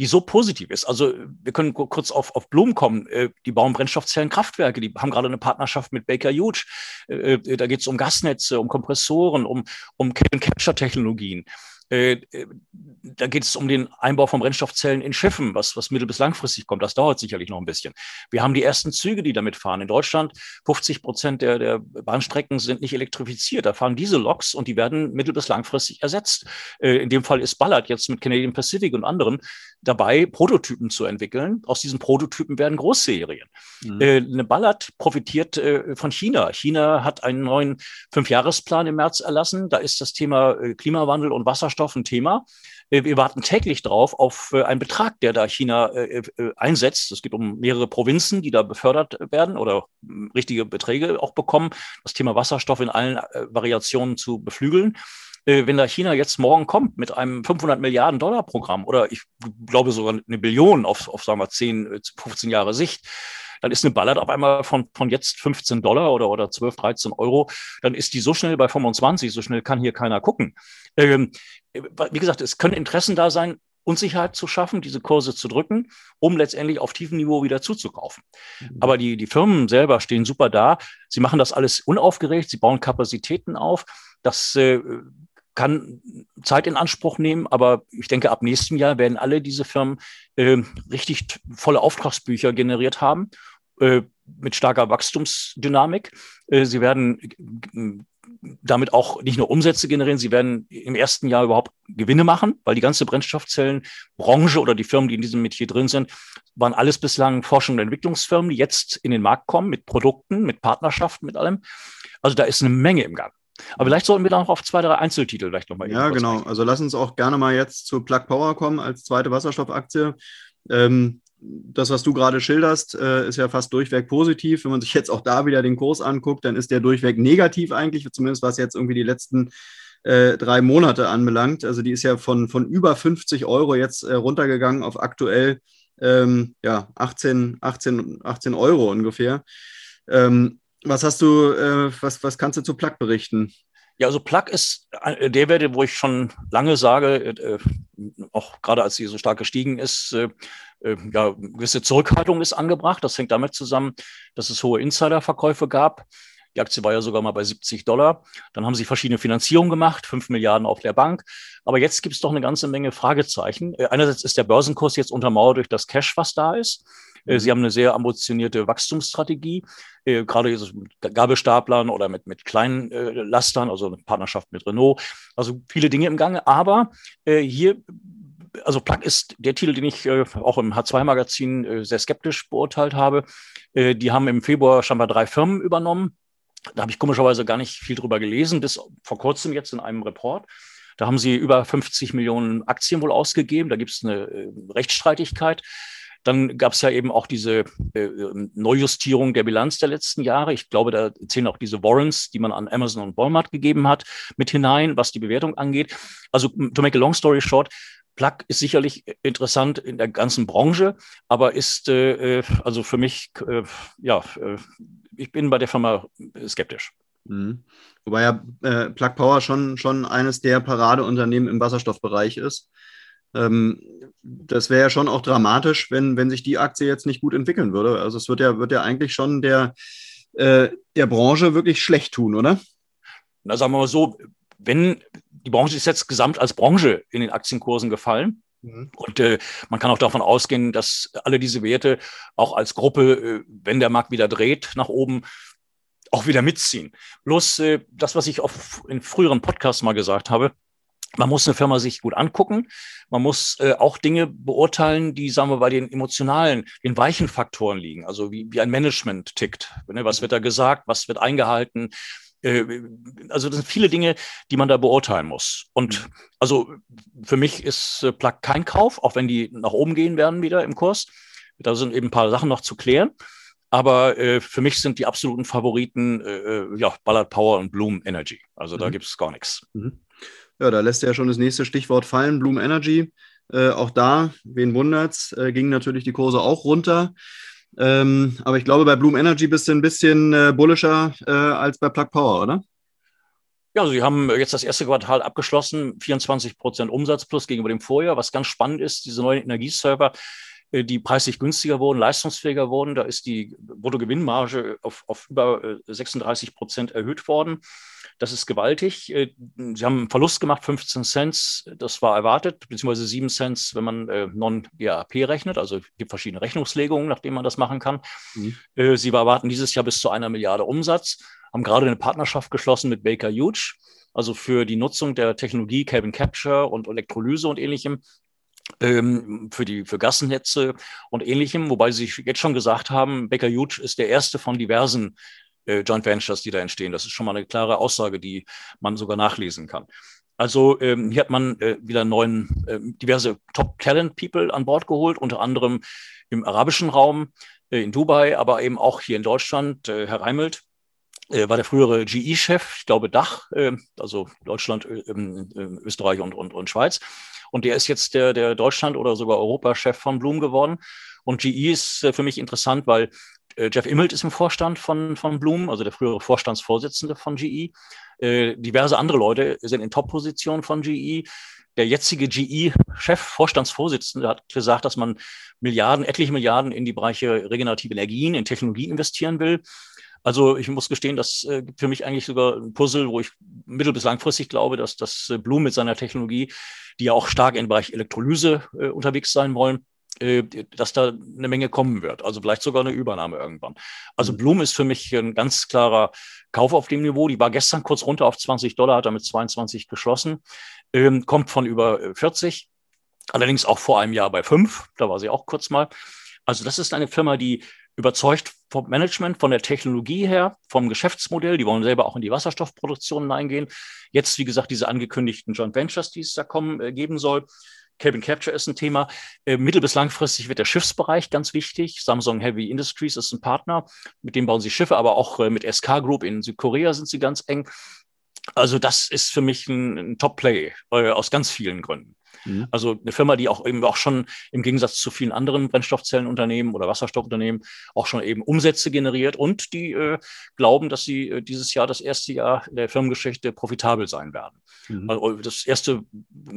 B: die so positiv ist. Also wir können kurz auf, auf Blumen kommen. Äh, die bauen Brennstoffzellenkraftwerke, die haben gerade eine Partnerschaft mit Baker Hughes. Äh, äh, da geht es um Gasnetze, um Kompressoren, um, um Capture-Technologien. Äh, äh, da geht es um den Einbau von Brennstoffzellen in Schiffen, was, was mittel- bis langfristig kommt. Das dauert sicherlich noch ein bisschen. Wir haben die ersten Züge, die damit fahren. In Deutschland 50 Prozent der, der Bahnstrecken sind nicht elektrifiziert. Da fahren diese Loks und die werden mittel- bis langfristig ersetzt. Äh, in dem Fall ist Ballard jetzt mit Canadian Pacific und anderen dabei, Prototypen zu entwickeln. Aus diesen Prototypen werden Großserien. Mhm. Eine Ballard profitiert von China. China hat einen neuen Fünfjahresplan im März erlassen. Da ist das Thema Klimawandel und Wasserstoff Wasserstoff ein Thema. Wir warten täglich drauf auf äh, einen Betrag, der da China äh, äh, einsetzt. Es geht um mehrere Provinzen, die da befördert werden oder hm, richtige Beträge auch bekommen, das Thema Wasserstoff in allen Variationen zu beflügeln wenn da China jetzt morgen kommt mit einem 500 Milliarden Dollar Programm oder ich glaube sogar eine Billion auf, auf sagen wir 10, 15 Jahre Sicht, dann ist eine Ballard auf einmal von, von jetzt 15 Dollar oder, oder 12, 13 Euro, dann ist die so schnell bei 25, so schnell kann hier keiner gucken. Ähm, wie gesagt, es können Interessen da sein, Unsicherheit zu schaffen, diese Kurse zu drücken, um letztendlich auf tiefem Niveau wieder zuzukaufen. Mhm. Aber die, die Firmen selber stehen super da. Sie machen das alles unaufgeregt, sie bauen Kapazitäten auf. Das äh, kann Zeit in Anspruch nehmen, aber ich denke, ab nächstem Jahr werden alle diese Firmen äh, richtig volle Auftragsbücher generiert haben äh, mit starker Wachstumsdynamik. Äh, sie werden damit auch nicht nur Umsätze generieren, sie werden im ersten Jahr überhaupt Gewinne machen, weil die ganze Brennstoffzellenbranche oder die Firmen, die in diesem Metier drin sind, waren alles bislang Forschung- und Entwicklungsfirmen, die jetzt in den Markt kommen mit Produkten, mit Partnerschaften, mit allem. Also da ist eine Menge im Gang. Aber vielleicht sollten wir da noch auf zwei, drei Einzeltitel vielleicht nochmal
A: Ja, genau. Sprechen. Also lass uns auch gerne mal jetzt zu Plug Power kommen als zweite Wasserstoffaktie. Ähm, das, was du gerade schilderst, äh, ist ja fast durchweg positiv. Wenn man sich jetzt auch da wieder den Kurs anguckt, dann ist der durchweg negativ eigentlich, zumindest was jetzt irgendwie die letzten äh, drei Monate anbelangt. Also die ist ja von, von über 50 Euro jetzt äh, runtergegangen auf aktuell ähm, ja, 18, 18, 18 Euro ungefähr. Ähm, was hast du, äh, was, was kannst du zu Plug berichten?
B: Ja, also Plug ist äh, der Werte, wo ich schon lange sage, äh, auch gerade als sie so stark gestiegen ist, äh, äh, ja, gewisse Zurückhaltung ist angebracht. Das hängt damit zusammen, dass es hohe Insiderverkäufe gab. Die Aktie war ja sogar mal bei 70 Dollar. Dann haben sie verschiedene Finanzierungen gemacht, 5 Milliarden auf der Bank. Aber jetzt gibt es doch eine ganze Menge Fragezeichen. Äh, einerseits ist der Börsenkurs jetzt untermauert durch das Cash, was da ist. Äh, sie haben eine sehr ambitionierte Wachstumsstrategie, äh, gerade mit Gabelstaplern oder mit, mit kleinen äh, Lastern, also eine Partnerschaft mit Renault. Also viele Dinge im Gange. Aber äh, hier, also Plug ist der Titel, den ich äh, auch im H2-Magazin äh, sehr skeptisch beurteilt habe. die haben im Februar scheinbar drei Firmen übernommen. Da habe ich komischerweise gar nicht viel drüber gelesen, bis vor kurzem jetzt in einem Report. Da haben sie über 50 Millionen Aktien wohl ausgegeben. Da gibt es eine Rechtsstreitigkeit. Dann gab es ja eben auch diese äh, Neujustierung der Bilanz der letzten Jahre. Ich glaube, da zählen auch diese Warrants, die man an Amazon und Walmart gegeben hat, mit hinein, was die Bewertung angeht. Also, to make a long story short, Plug ist sicherlich interessant in der ganzen Branche, aber ist äh, äh also für mich, äh, ja, äh, ich bin bei der Firma skeptisch.
A: Mhm. Wobei ja äh, Plug Power schon, schon eines der Paradeunternehmen im Wasserstoffbereich ist. Ähm, das wäre ja schon auch dramatisch, wenn, wenn sich die Aktie jetzt nicht gut entwickeln würde. Also es wird ja, wird ja eigentlich schon der, äh, der Branche wirklich schlecht tun, oder?
B: Na, sagen wir mal so, wenn die Branche ist jetzt gesamt als Branche in den Aktienkursen gefallen. Mhm. Und äh, man kann auch davon ausgehen, dass alle diese Werte auch als Gruppe, äh, wenn der Markt wieder dreht nach oben, auch wieder mitziehen. Bloß äh, das, was ich auf, in früheren Podcasts mal gesagt habe, man muss eine Firma sich gut angucken. Man muss äh, auch Dinge beurteilen, die, sagen wir, bei den emotionalen, den weichen Faktoren liegen. Also wie, wie ein Management tickt. Ne? Was wird da gesagt? Was wird eingehalten? Äh, also das sind viele Dinge, die man da beurteilen muss. Und mhm. also für mich ist äh, Plug kein Kauf, auch wenn die nach oben gehen werden wieder im Kurs. Da sind eben ein paar Sachen noch zu klären. Aber äh, für mich sind die absoluten Favoriten äh, äh ja, Ballard Power und Bloom Energy. Also mhm. da gibt es gar nichts. Mhm.
A: Ja, da lässt er ja schon das nächste Stichwort fallen, Bloom Energy. Äh, auch da, wen wundert's, äh, gingen natürlich die Kurse auch runter. Ähm, aber ich glaube, bei Bloom Energy bist du ein bisschen äh, bullischer äh, als bei Plug Power, oder?
B: Ja, sie haben jetzt das erste Quartal abgeschlossen, 24 Prozent Umsatz plus gegenüber dem Vorjahr. Was ganz spannend ist, diese neuen Energieserver, die preislich günstiger wurden, leistungsfähiger wurden. Da ist die Bruttogewinnmarge auf, auf über 36 äh, Prozent erhöht worden. Das ist gewaltig. Äh, sie haben einen Verlust gemacht, 15 Cent. Das war erwartet, beziehungsweise 7 Cent, wenn man äh, Non-GAP rechnet. Also es gibt verschiedene Rechnungslegungen, nach denen man das machen kann. Mhm. Äh, sie erwarten dieses Jahr bis zu einer Milliarde Umsatz, haben gerade eine Partnerschaft geschlossen mit Baker Hughes, also für die Nutzung der Technologie Carbon Capture und Elektrolyse und ähnlichem für die für Gassennetze und ähnlichem, wobei sie jetzt schon gesagt haben, Baker Hughes ist der erste von diversen äh, Joint Ventures, die da entstehen. Das ist schon mal eine klare Aussage, die man sogar nachlesen kann. Also ähm, hier hat man äh, wieder neuen, äh, diverse Top-Talent-People an Bord geholt, unter anderem im arabischen Raum, äh, in Dubai, aber eben auch hier in Deutschland. Äh, Herr Reimelt äh, war der frühere GE-Chef, ich glaube Dach, also Deutschland, äh, äh, Österreich und, und, und Schweiz. Und der ist jetzt der, der Deutschland- oder sogar Europachef von Bloom geworden. Und GE ist äh, für mich interessant, weil äh, Jeff Immelt ist im Vorstand von, von Bloom, also der frühere Vorstandsvorsitzende von GE. Äh, diverse andere Leute sind in Top-Positionen von GE. Der jetzige GE-Chef, Vorstandsvorsitzende, hat gesagt, dass man Milliarden, etliche Milliarden in die Bereiche regenerative Energien, in Technologie investieren will. Also ich muss gestehen, das äh, gibt für mich eigentlich sogar ein Puzzle, wo ich mittel- bis langfristig glaube, dass das äh, Bloom mit seiner Technologie, die ja auch stark im Bereich Elektrolyse äh, unterwegs sein wollen, äh, dass da eine Menge kommen wird. Also vielleicht sogar eine Übernahme irgendwann. Also mhm. Bloom ist für mich ein ganz klarer Kauf auf dem Niveau. Die war gestern kurz runter auf 20 Dollar, hat damit 22 geschlossen, ähm, kommt von über 40, äh, allerdings auch vor einem Jahr bei 5. Da war sie auch kurz mal. Also das ist eine Firma, die überzeugt vom Management, von der Technologie her, vom Geschäftsmodell. Die wollen selber auch in die Wasserstoffproduktion hineingehen. Jetzt, wie gesagt, diese angekündigten Joint Ventures, die es da kommen, äh, geben soll. Cabin Capture ist ein Thema. Äh, mittel- bis langfristig wird der Schiffsbereich ganz wichtig. Samsung Heavy Industries ist ein Partner, mit dem bauen sie Schiffe, aber auch äh, mit SK Group in Südkorea sind sie ganz eng. Also das ist für mich ein, ein Top-Play äh, aus ganz vielen Gründen. Mhm. Also eine Firma, die auch eben auch schon im Gegensatz zu vielen anderen Brennstoffzellenunternehmen oder Wasserstoffunternehmen auch schon eben Umsätze generiert und die äh, glauben, dass sie äh, dieses Jahr das erste Jahr der Firmengeschichte profitabel sein werden. Mhm. Also das erste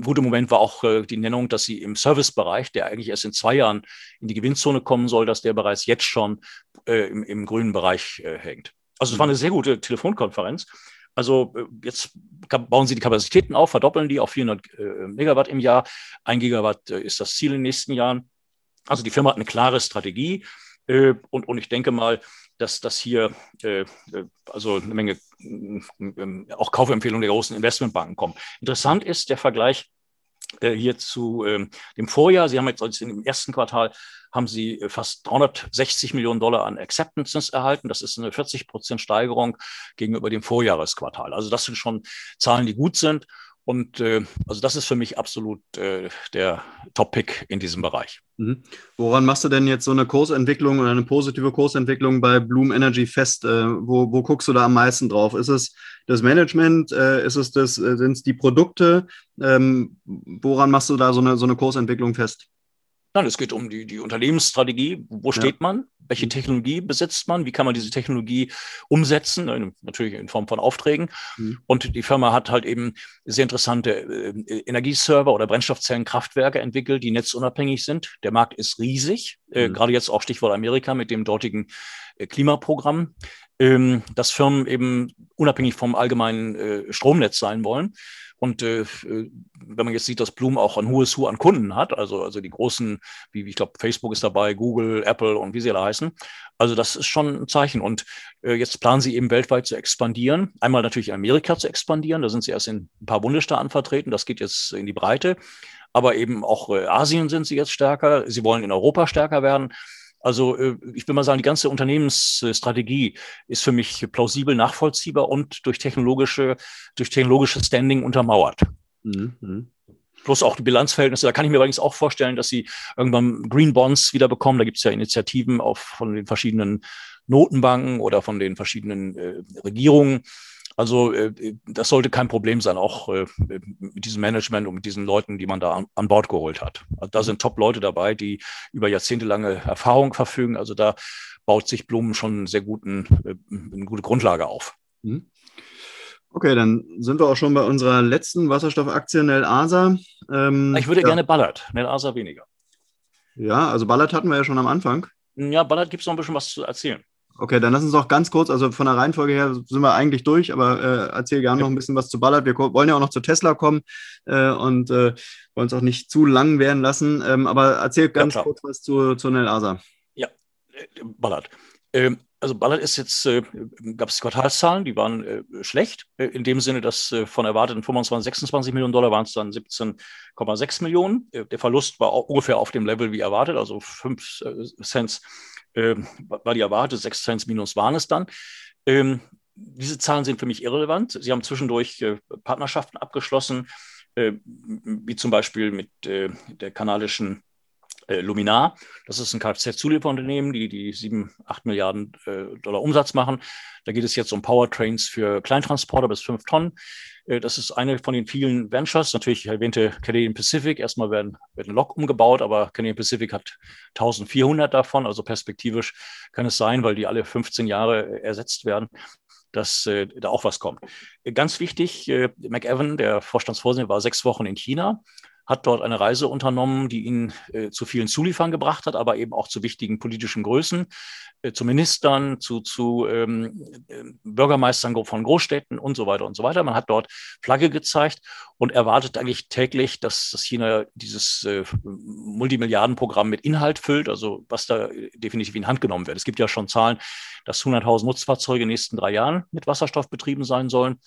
B: gute Moment war auch äh, die Nennung, dass sie im Servicebereich, der eigentlich erst in zwei Jahren in die Gewinnzone kommen soll, dass der bereits jetzt schon äh, im, im grünen Bereich äh, hängt. Also es war mhm. eine sehr gute Telefonkonferenz. Also äh, jetzt bauen sie die Kapazitäten auf, verdoppeln die auf 400 äh, Megawatt im Jahr. Ein Gigawatt äh, ist das Ziel in den nächsten Jahren. Also die Firma hat eine klare Strategie. Und, und ich denke mal, dass das hier also eine Menge auch Kaufempfehlungen der großen Investmentbanken kommen. Interessant ist der Vergleich hier zu ähm, dem Vorjahr. Sie haben jetzt also im ersten Quartal haben sie äh, fast 360 Millionen Dollar an Acceptances erhalten. Das ist eine 40 Prozent Steigerung gegenüber dem Vorjahresquartal. Also das sind schon Zahlen, die gut sind. Und äh, also das ist für mich absolut äh, der Top-Pick in diesem Bereich.
A: Mhm. Woran machst du denn jetzt so eine Kursentwicklung oder eine positive Kursentwicklung bei Bloom Energy fest? Äh, wo, wo guckst du da am meisten drauf? Ist es das Management? Äh, ist es das, äh, sind es die Produkte? Ähm, woran machst du da so eine, so eine Kursentwicklung fest?
B: Nein, es geht um die, die Unternehmensstrategie. Wo ja. steht man? Welche Technologie besitzt man? Wie kann man diese Technologie umsetzen? Natürlich in Form von Aufträgen. Mhm. Und die Firma hat halt eben sehr interessante äh, Energieserver oder Brennstoffzellenkraftwerke entwickelt, die netzunabhängig sind. Der Markt ist riesig. Äh, mhm. gerade jetzt auch Stichwort Amerika mit dem dortigen äh, Klimaprogramm, ähm, dass Firmen eben unabhängig vom allgemeinen äh, Stromnetz sein wollen. Und äh, wenn man jetzt sieht, dass Bloom auch ein hohes Hu an Kunden hat, also, also die großen, wie ich glaube, Facebook ist dabei, Google, Apple und wie sie alle heißen. Also das ist schon ein Zeichen. Und äh, jetzt planen sie eben weltweit zu expandieren. Einmal natürlich Amerika zu expandieren. Da sind sie erst in ein paar Bundesstaaten vertreten. Das geht jetzt in die Breite. Aber eben auch äh, Asien sind sie jetzt stärker. Sie wollen in Europa stärker werden. Also äh, ich will mal sagen, die ganze Unternehmensstrategie ist für mich plausibel, nachvollziehbar und durch technologische, durch technologisches Standing untermauert. Mhm. Plus auch die Bilanzverhältnisse. Da kann ich mir übrigens auch vorstellen, dass sie irgendwann Green Bonds wieder bekommen. Da gibt es ja Initiativen auf, von den verschiedenen Notenbanken oder von den verschiedenen äh, Regierungen, also äh, das sollte kein Problem sein, auch äh, mit diesem Management und mit diesen Leuten, die man da an, an Bord geholt hat. Also da sind Top-Leute dabei, die über jahrzehntelange Erfahrung verfügen. Also da baut sich Blumen schon sehr guten, äh, eine gute Grundlage auf. Mhm.
A: Okay, dann sind wir auch schon bei unserer letzten Wasserstoffaktie, Nel Asa.
B: Ähm, ich würde ja. gerne Ballard, Nel Asa weniger.
A: Ja, also Ballard hatten wir ja schon am Anfang.
B: Ja, Ballard gibt es noch ein bisschen was zu erzählen.
A: Okay, dann lass uns noch ganz kurz, also von der Reihenfolge her sind wir eigentlich durch, aber äh, erzähl gerne noch ein bisschen was zu Ballard. Wir wollen ja auch noch zu Tesla kommen äh, und äh, wollen es auch nicht zu lang werden lassen. Ähm, aber erzähl ganz ja, kurz was zu, zu Nel Asa.
B: Ja, äh, Ballard. Ähm, also Ballard ist jetzt, äh, gab es Quartalszahlen, die waren äh, schlecht, äh, in dem Sinne, dass äh, von erwarteten 25, 26 Millionen Dollar waren es dann 17,6 Millionen. Äh, der Verlust war auch ungefähr auf dem Level wie erwartet, also 5 äh, Cent äh, war die erwartet, 6 Cent minus waren es dann. Ähm, diese Zahlen sind für mich irrelevant. Sie haben zwischendurch äh, Partnerschaften abgeschlossen, äh, wie zum Beispiel mit äh, der kanadischen äh, Luminar. Das ist ein Kfz-Zulieferunternehmen, die die 7, 8 Milliarden äh, Dollar Umsatz machen. Da geht es jetzt um Powertrains für Kleintransporter bis 5 Tonnen. Äh, das ist eine von den vielen Ventures. Natürlich, ich erwähnte Canadian Pacific. Erstmal werden, wird ein Lok umgebaut, aber Canadian Pacific hat 1400 davon. Also perspektivisch kann es sein, weil die alle 15 Jahre ersetzt werden, dass äh, da auch was kommt. Ganz wichtig, äh, McEwan, der Vorstandsvorsitzende, war sechs Wochen in China hat dort eine Reise unternommen, die ihn äh, zu vielen Zuliefern gebracht hat, aber eben auch zu wichtigen politischen Größen, äh, zu Ministern, zu, zu ähm, äh, Bürgermeistern von Großstädten und so weiter und so weiter. Man hat dort Flagge gezeigt und erwartet eigentlich täglich, dass, dass China dieses äh, Multimilliardenprogramm mit Inhalt füllt, also was da äh, definitiv in Hand genommen wird. Es gibt ja schon Zahlen, dass 100.000 Nutzfahrzeuge in den nächsten drei Jahren mit Wasserstoff betrieben sein sollen.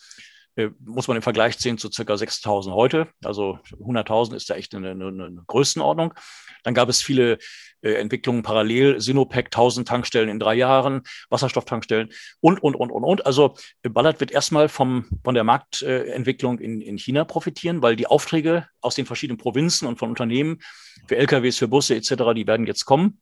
B: Äh, muss man im Vergleich sehen zu circa 6.000 heute. Also 100.000 ist da echt eine, eine, eine, Größenordnung. Dann gab es viele äh, Entwicklungen parallel. Sinopec 1.000 Tankstellen in drei Jahren, Wasserstofftankstellen und, und, und, und, und. Also äh, Ballard wird erstmal vom, von der Marktentwicklung in, in China profitieren, weil die Aufträge aus den verschiedenen Provinzen und von Unternehmen für LKWs, für Busse etc., die werden jetzt kommen.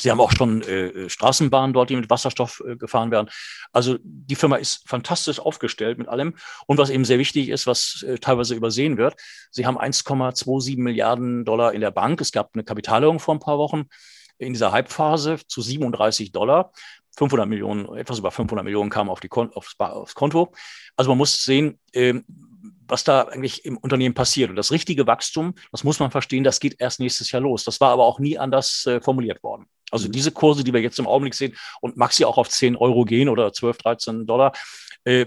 B: Sie haben auch schon äh, Straßenbahnen dort, die mit Wasserstoff äh, gefahren werden. Also die Firma ist fantastisch aufgestellt mit allem. Und was eben sehr wichtig ist, was äh, teilweise übersehen wird, sie haben 1,27 Milliarden Dollar in der Bank. Es gab eine Kapitalerhöhung vor ein paar Wochen in dieser Hype-Phase zu 37 Dollar. 500 Millionen, etwas über 500 Millionen kamen auf die Kon aufs, aufs, Konto. Also man muss sehen, äh, was da eigentlich im Unternehmen passiert. Und das richtige Wachstum, das muss man verstehen, das geht erst nächstes Jahr los. Das war aber auch nie anders äh, formuliert worden. Also mhm. diese Kurse, die wir jetzt im Augenblick sehen und max ja auch auf 10 Euro gehen oder 12, 13 Dollar, äh,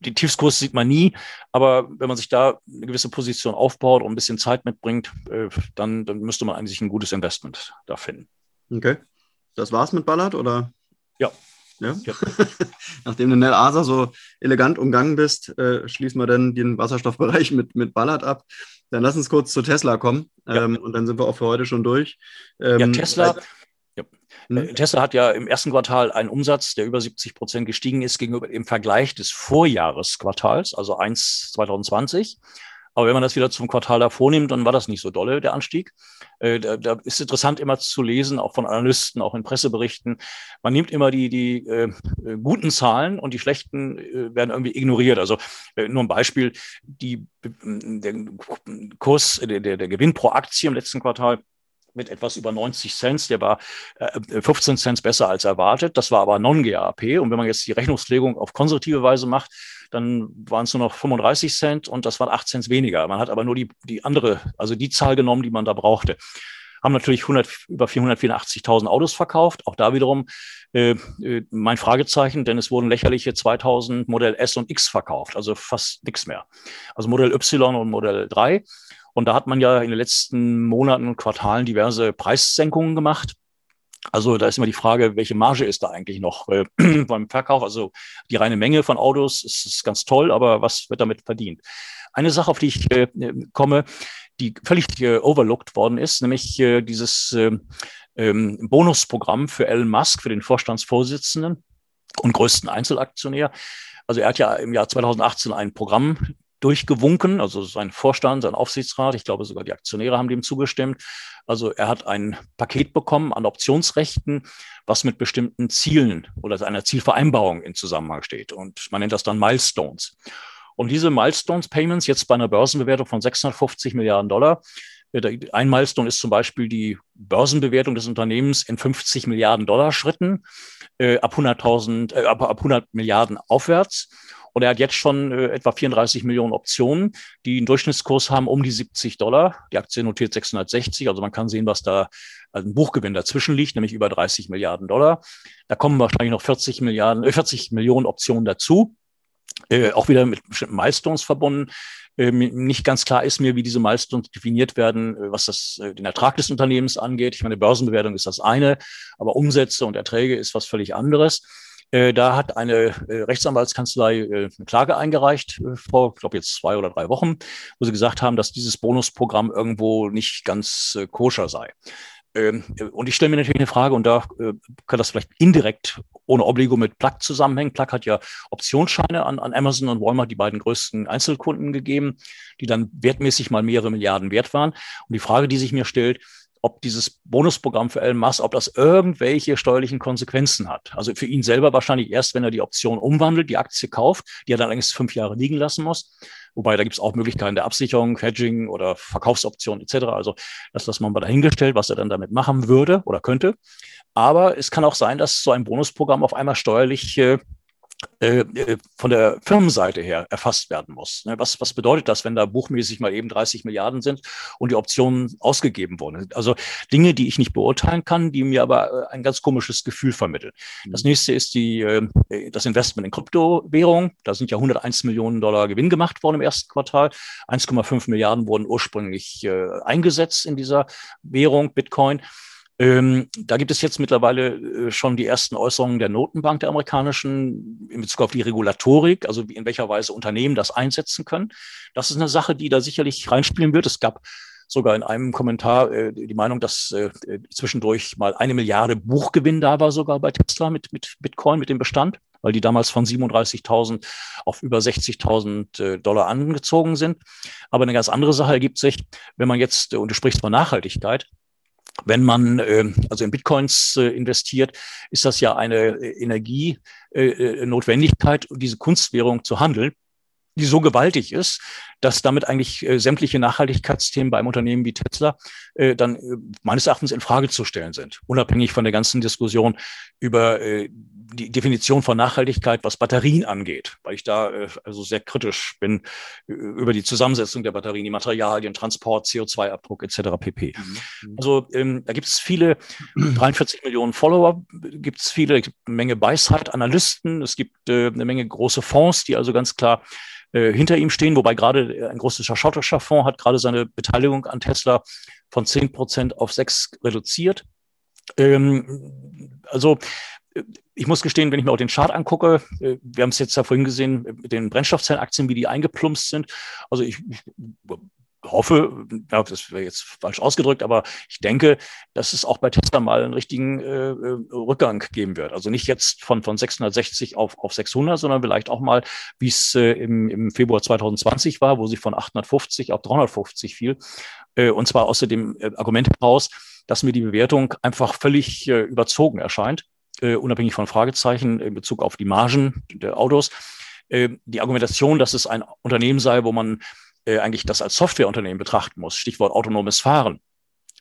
B: die Tiefskurs sieht man nie, aber wenn man sich da eine gewisse Position aufbaut und ein bisschen Zeit mitbringt, äh, dann, dann müsste man eigentlich ein gutes Investment da finden.
A: Okay. Das war's mit Ballard, oder?
B: Ja.
A: Ja? ja. Nachdem du Nel Asa so elegant umgangen bist, äh, schließen wir dann den Wasserstoffbereich mit, mit Ballard ab. Dann lass uns kurz zu Tesla kommen ähm, ja. und dann sind wir auch für heute schon durch.
B: Ähm, ja, Tesla. Ja. Hm? Äh, Tesla hat ja im ersten Quartal einen Umsatz, der über 70 Prozent gestiegen ist gegenüber dem Vergleich des Vorjahresquartals, also 1 2020. Aber wenn man das wieder zum Quartal davor nimmt, dann war das nicht so dolle, der Anstieg. Äh, da, da ist interessant immer zu lesen, auch von Analysten, auch in Presseberichten. Man nimmt immer die, die äh, guten Zahlen und die schlechten äh, werden irgendwie ignoriert. Also äh, nur ein Beispiel, die, der Kurs, der, der, der Gewinn pro Aktie im letzten Quartal mit etwas über 90 Cent. Der war äh, 15 Cent besser als erwartet. Das war aber Non-GAP. Und wenn man jetzt die Rechnungslegung auf konservative Weise macht, dann waren es nur noch 35 Cent und das waren 8 Cent weniger. Man hat aber nur die, die andere, also die Zahl genommen, die man da brauchte. Haben natürlich 100, über 484.000 Autos verkauft. Auch da wiederum äh, äh, mein Fragezeichen, denn es wurden lächerliche 2000 Modell S und X verkauft, also fast nichts mehr. Also Modell Y und Modell 3. Und da hat man ja in den letzten Monaten und Quartalen diverse Preissenkungen gemacht. Also da ist immer die Frage, welche Marge ist da eigentlich noch äh, beim Verkauf? Also die reine Menge von Autos ist, ist, ganz toll, aber was wird damit verdient? Eine Sache, auf die ich äh, komme, die völlig äh, overlooked worden ist, nämlich äh, dieses ähm, ähm, Bonusprogramm für Elon Musk, für den Vorstandsvorsitzenden und größten Einzelaktionär. Also er hat ja im Jahr 2018 ein Programm durchgewunken, also sein Vorstand, sein Aufsichtsrat, ich glaube sogar die Aktionäre haben dem zugestimmt. Also er hat ein Paket bekommen an Optionsrechten, was mit bestimmten Zielen oder einer Zielvereinbarung in Zusammenhang steht. Und man nennt das dann Milestones. Und diese Milestones Payments jetzt bei einer Börsenbewertung von 650 Milliarden Dollar, äh, ein Milestone ist zum Beispiel die Börsenbewertung des Unternehmens in 50 Milliarden Dollar Schritten, äh, ab 100.000, äh, ab, ab 100 Milliarden aufwärts. Und er hat jetzt schon äh, etwa 34 Millionen Optionen, die einen Durchschnittskurs haben um die 70 Dollar. Die Aktie notiert 660. Also man kann sehen, was da also ein Buchgewinn dazwischen liegt, nämlich über 30 Milliarden Dollar. Da kommen wahrscheinlich noch 40 Milliarden, äh, 40 Millionen Optionen dazu. Äh, auch wieder mit bestimmten Milestones verbunden. Äh, nicht ganz klar ist mir, wie diese Milestones definiert werden, äh, was das, äh, den Ertrag des Unternehmens angeht. Ich meine, Börsenbewertung ist das eine, aber Umsätze und Erträge ist was völlig anderes. Äh, da hat eine äh, Rechtsanwaltskanzlei äh, eine Klage eingereicht vor, ich glaube jetzt zwei oder drei Wochen, wo sie gesagt haben, dass dieses Bonusprogramm irgendwo nicht ganz koscher sei. Ähm, und ich stelle mir natürlich eine Frage, und da kann das vielleicht indirekt ohne Obligo mit Plug zusammenhängen. Plug hat ja Optionsscheine an, an Amazon und Walmart, die beiden größten Einzelkunden gegeben, die dann wertmäßig mal mehrere Milliarden wert waren. Und die Frage, die sich mir stellt, ob dieses Bonusprogramm für Elon Musk, ob das irgendwelche steuerlichen Konsequenzen hat. Also für ihn selber wahrscheinlich erst, wenn er die Option umwandelt, die Aktie kauft, die er dann längst fünf Jahre liegen lassen muss. Wobei da gibt es auch Möglichkeiten der Absicherung, Hedging oder Verkaufsoptionen etc. Also das lassen wir mal dahingestellt, was er dann damit machen würde oder könnte. Aber es kann auch sein, dass so ein Bonusprogramm auf einmal steuerlich äh, von der Firmenseite her erfasst werden muss. Ne? Was, was bedeutet das, wenn da buchmäßig mal eben 30 Milliarden sind und die Optionen ausgegeben wurden? Also Dinge, die ich nicht beurteilen kann, die mir aber äh, ein ganz komisches Gefühl vermitteln. Das mhm. nächste ist die, das Investment in Kryptowährung. Da sind ja 101 Millionen Dollar Gewinn gemacht worden im ersten Quartal. 1,5 Milliarden wurden ursprünglich eingesetzt in dieser Währung, Bitcoin. Ähm, da gibt es jetzt mittlerweile äh, schon die ersten Äußerungen der Notenbank der amerikanischen in Bezug auf die Regulatorik, also in welcher Weise Unternehmen das einsetzen können. Das ist eine Sache, die da sicherlich reinspielen wird. Es gab sogar in einem Kommentar äh, die Meinung, dass äh, zwischendurch mal eine Milliarde Buchgewinn da war, sogar bei Tesla mit, mit Bitcoin, mit dem Bestand, weil die damals von 37.000 auf über 60.000 äh, Dollar angezogen sind. Aber eine ganz andere Sache ergibt sich, wenn man jetzt, und du sprichst von Nachhaltigkeit, wenn man äh, also in Bitcoins äh, investiert, ist das ja eine äh, Energienotwendigkeit, äh, diese Kunstwährung zu handeln die so gewaltig ist, dass damit eigentlich äh, sämtliche Nachhaltigkeitsthemen bei einem Unternehmen wie Tesla äh, dann äh, meines Erachtens in Frage zu stellen sind, unabhängig von der ganzen Diskussion über äh, die Definition von Nachhaltigkeit, was Batterien angeht, weil ich da äh, also sehr kritisch bin äh, über die Zusammensetzung der Batterien, die Materialien, Transport, CO2-Abdruck etc. pp. Mhm. mhm. Also ähm, da gibt es viele, 43 Millionen Follower, gibt es viele, gibt eine Menge Weisheit-Analysten, es gibt äh, eine Menge große Fonds, die also ganz klar äh, hinter ihm stehen, wobei gerade ein großer schottischer Fonds hat gerade seine Beteiligung an Tesla von 10 Prozent auf 6 reduziert. Ähm, also ich muss gestehen, wenn ich mir auch den Chart angucke, äh, wir haben es jetzt ja vorhin gesehen mit den Brennstoffzellenaktien, wie die eingeplumpst sind. Also ich, ich hoffe, ja, das wäre jetzt falsch ausgedrückt, aber ich denke, dass es auch bei Tesla mal einen richtigen äh, äh Rückgang geben wird. Also nicht jetzt von, von 660 auf, auf 600, sondern vielleicht auch mal, wie es äh, im, im Februar 2020 war, wo sie von 850 auf 350 fiel. Äh, und zwar aus dem äh, Argument heraus, dass mir die Bewertung einfach völlig äh, überzogen erscheint, äh, unabhängig von Fragezeichen in Bezug auf die Margen der Autos. Äh, die Argumentation, dass es ein Unternehmen sei, wo man äh, eigentlich das als Softwareunternehmen betrachten muss. Stichwort autonomes Fahren.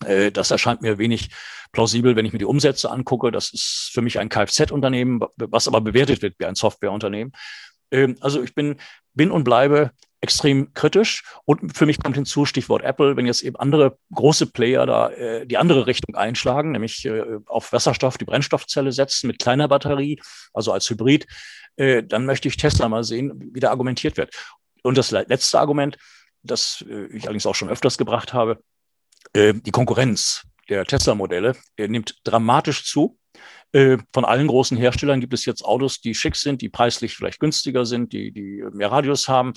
B: Äh, das erscheint mir wenig plausibel, wenn ich mir die Umsätze angucke. Das ist für mich ein Kfz-Unternehmen, was aber bewertet wird wie ein Softwareunternehmen. Ähm, also ich bin, bin und bleibe extrem kritisch. Und für mich kommt hinzu, Stichwort Apple, wenn jetzt eben andere große Player da äh, die andere Richtung einschlagen, nämlich äh, auf Wasserstoff die Brennstoffzelle setzen mit kleiner Batterie, also als Hybrid, äh, dann möchte ich Tesla mal sehen, wie da argumentiert wird. Und das letzte Argument, das äh, ich allerdings auch schon öfters gebracht habe, äh, die Konkurrenz der Tesla-Modelle nimmt dramatisch zu. Äh, von allen großen Herstellern gibt es jetzt Autos, die schick sind, die preislich vielleicht günstiger sind, die, die mehr Radius haben.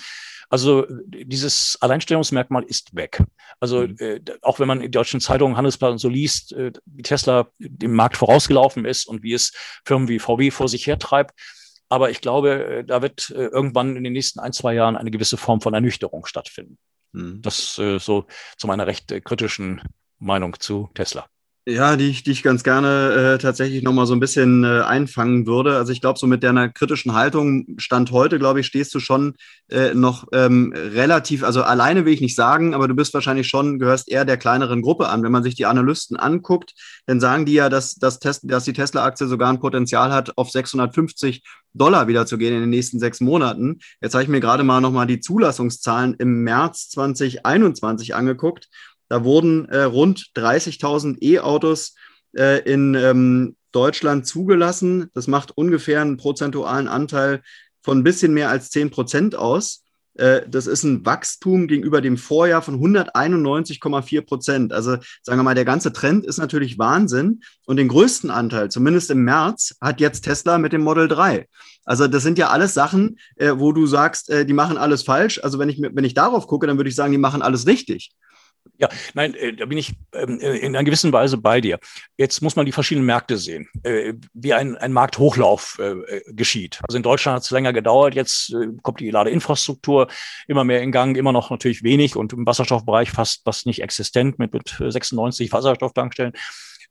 B: Also dieses Alleinstellungsmerkmal ist weg. Also mhm. äh, auch wenn man in deutschen Zeitungen, Handelsblatt und so liest, äh, wie Tesla dem Markt vorausgelaufen ist und wie es Firmen wie VW vor sich hertreibt, aber ich glaube, äh, da wird äh, irgendwann in den nächsten ein, zwei Jahren eine gewisse Form von Ernüchterung stattfinden. Mhm. Das äh, so zu meiner recht kritischen Meinung zu Tesla.
A: Ja, die ich, die ich ganz gerne äh, tatsächlich nochmal so ein bisschen äh, einfangen würde. Also ich glaube, so mit deiner kritischen Haltung Stand heute, glaube ich, stehst du schon äh, noch ähm, relativ, also alleine will ich nicht sagen, aber du bist wahrscheinlich schon, gehörst eher der kleineren Gruppe an. Wenn man sich die Analysten anguckt, dann sagen die ja, dass, dass, dass die Tesla-Aktie sogar ein Potenzial hat, auf 650 Dollar wieder zu gehen in den nächsten sechs Monaten. Jetzt habe ich mir gerade mal nochmal die Zulassungszahlen im März 2021 angeguckt. Da wurden äh, rund 30.000 E-Autos äh, in ähm, Deutschland zugelassen. Das macht ungefähr einen prozentualen Anteil von ein bisschen mehr als 10 Prozent aus. Äh, das ist ein Wachstum gegenüber dem Vorjahr von 191,4 Prozent. Also sagen wir mal, der ganze Trend ist natürlich Wahnsinn. Und den größten Anteil, zumindest im März, hat jetzt Tesla mit dem Model 3. Also das sind ja alles Sachen, äh, wo du sagst, äh, die machen alles falsch. Also wenn ich, wenn ich darauf gucke, dann würde ich sagen, die machen alles richtig.
B: Ja, nein, äh, da bin ich ähm, äh, in einer gewissen Weise bei dir. Jetzt muss man die verschiedenen Märkte sehen, äh, wie ein, ein Markthochlauf geschieht. Also in Deutschland hat es länger gedauert, jetzt kommt die Ladeinfrastruktur immer mehr in Gang, immer noch natürlich wenig und im Wasserstoffbereich fast, fast nicht existent mit, mit 96 Wasserstofftankstellen.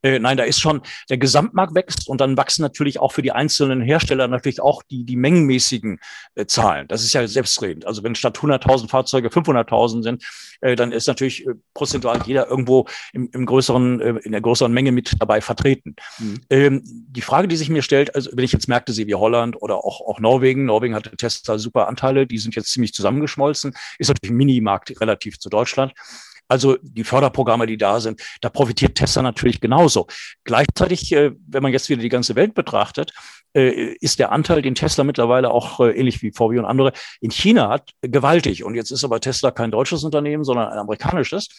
B: Äh, nein, da ist schon, der Gesamtmarkt wächst und dann wachsen natürlich auch für die einzelnen Hersteller natürlich auch die, die mengenmäßigen äh, Zahlen. Das ist ja selbstredend. Also wenn statt 100.000 Fahrzeuge 500.000 sind, äh, dann ist natürlich äh, prozentual jeder irgendwo im, im größeren, äh, in der größeren Menge mit dabei vertreten. Mhm. Ähm, die Frage, die sich mir stellt, also wenn ich jetzt Märkte sehe wie Holland oder auch, auch Norwegen, Norwegen hatte Tesla super Anteile, die sind jetzt ziemlich zusammengeschmolzen, ist natürlich ein Minimarkt relativ zu Deutschland. Also die Förderprogramme, die da sind, da profitiert Tesla natürlich genauso. Gleichzeitig, äh, wenn man jetzt wieder die ganze Welt betrachtet, äh, ist der Anteil, den Tesla mittlerweile auch äh, ähnlich wie VW und andere in China hat, gewaltig. Und jetzt ist aber Tesla kein deutsches Unternehmen, sondern ein amerikanisches.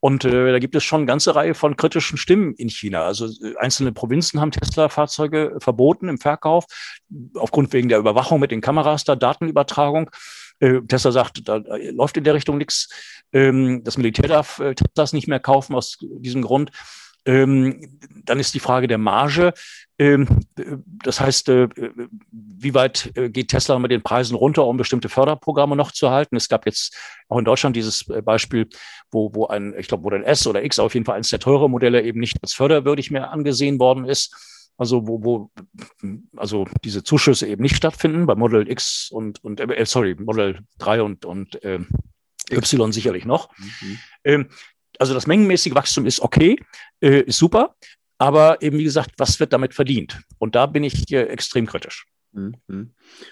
B: Und äh, da gibt es schon eine ganze Reihe von kritischen Stimmen in China. Also einzelne Provinzen haben Tesla-Fahrzeuge verboten im Verkauf, aufgrund wegen der Überwachung mit den Kameras, der Datenübertragung. Äh, Tesla sagt, da läuft in der Richtung nichts. Ähm, das Militär darf äh, Teslas nicht mehr kaufen aus diesem Grund. Ähm, dann ist die Frage der Marge. Ähm, das heißt, äh, wie weit äh, geht Tesla mit den Preisen runter, um bestimmte Förderprogramme noch zu halten? Es gab jetzt auch in Deutschland dieses äh, Beispiel, wo, wo ein, ich glaube, Modell S oder X auf jeden Fall eines der teure Modelle eben nicht als förderwürdig mehr angesehen worden ist. Also wo, wo also diese Zuschüsse eben nicht stattfinden, bei Model X und, und äh, sorry, Model 3 und, und äh, Y sicherlich noch. Mhm. Ähm, also das mengenmäßige Wachstum ist okay, äh, ist super, aber eben wie gesagt, was wird damit verdient? Und da bin ich äh, extrem kritisch.
A: Mhm.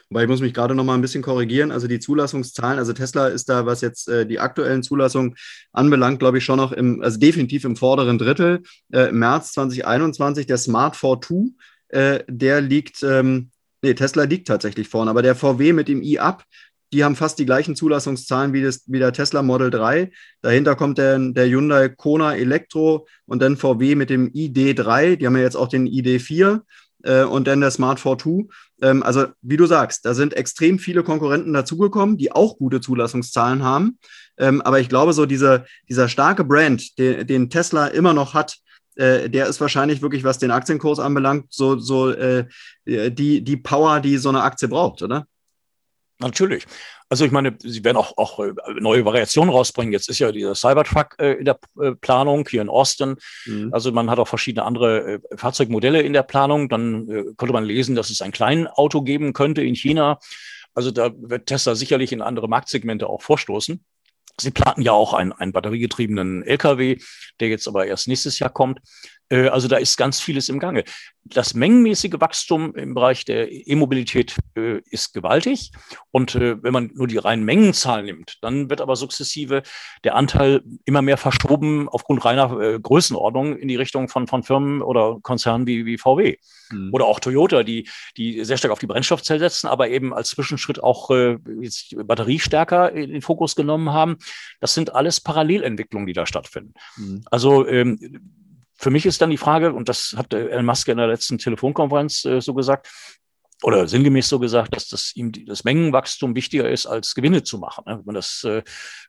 A: Wobei ich muss mich gerade noch mal ein bisschen korrigieren. Also die Zulassungszahlen, also Tesla ist da, was jetzt äh, die aktuellen Zulassungen anbelangt, glaube ich, schon noch im, also definitiv im vorderen Drittel. Äh, März 2021, der Smart 42, äh, der liegt, ähm, nee, Tesla liegt tatsächlich vorne, aber der VW mit dem i-Up, die haben fast die gleichen Zulassungszahlen wie, das, wie der Tesla Model 3. Dahinter kommt der, der Hyundai Kona Elektro und dann VW mit dem ID3. Die haben ja jetzt auch den ID4 äh, und dann der Smart 42. Ähm, also, wie du sagst, da sind extrem viele Konkurrenten dazugekommen, die auch gute Zulassungszahlen haben. Ähm, aber ich glaube, so dieser, dieser starke Brand, den, den Tesla immer noch hat, äh, der ist wahrscheinlich wirklich, was den Aktienkurs anbelangt, so, so äh, die, die Power, die so eine Aktie braucht, oder?
B: Natürlich. Also ich meine, sie werden auch, auch äh, neue Variationen rausbringen. Jetzt ist ja dieser Cybertruck äh, in der äh, Planung hier in Austin. Mhm. Also man hat auch verschiedene andere äh, Fahrzeugmodelle in der Planung. Dann äh, konnte man lesen, dass es ein kleines Auto geben könnte in China. Also da wird Tesla sicherlich in andere Marktsegmente auch vorstoßen. Sie planten ja auch einen, einen batteriegetriebenen LKW, der jetzt aber erst nächstes Jahr kommt. Äh, also da ist ganz vieles im Gange. Das mengenmäßige Wachstum im Bereich der E-Mobilität äh, ist gewaltig. Und äh, wenn man nur die reinen Mengenzahlen nimmt, dann wird aber sukzessive der Anteil immer mehr verschoben aufgrund reiner Größenordnung in die Richtung von, von Firmen oder Konzernen wie, wie VW. Mhm. Oder auch Toyota, die, die sehr stark auf die Brennstoffzelle setzen, aber eben als Zwischenschritt auch jetzt Batterie stärker in den Fokus genommen haben. Das sind alles Parallelentwicklungen, die da stattfinden. Mhm. Also ähm, für mich ist dann die Frage, und das hat Elon Musk in der letzten Telefonkonferenz äh, so gesagt, oder sinngemäß so gesagt, dass das ihm das Mengenwachstum wichtiger ist, als Gewinne zu machen. Ne? Man das, äh,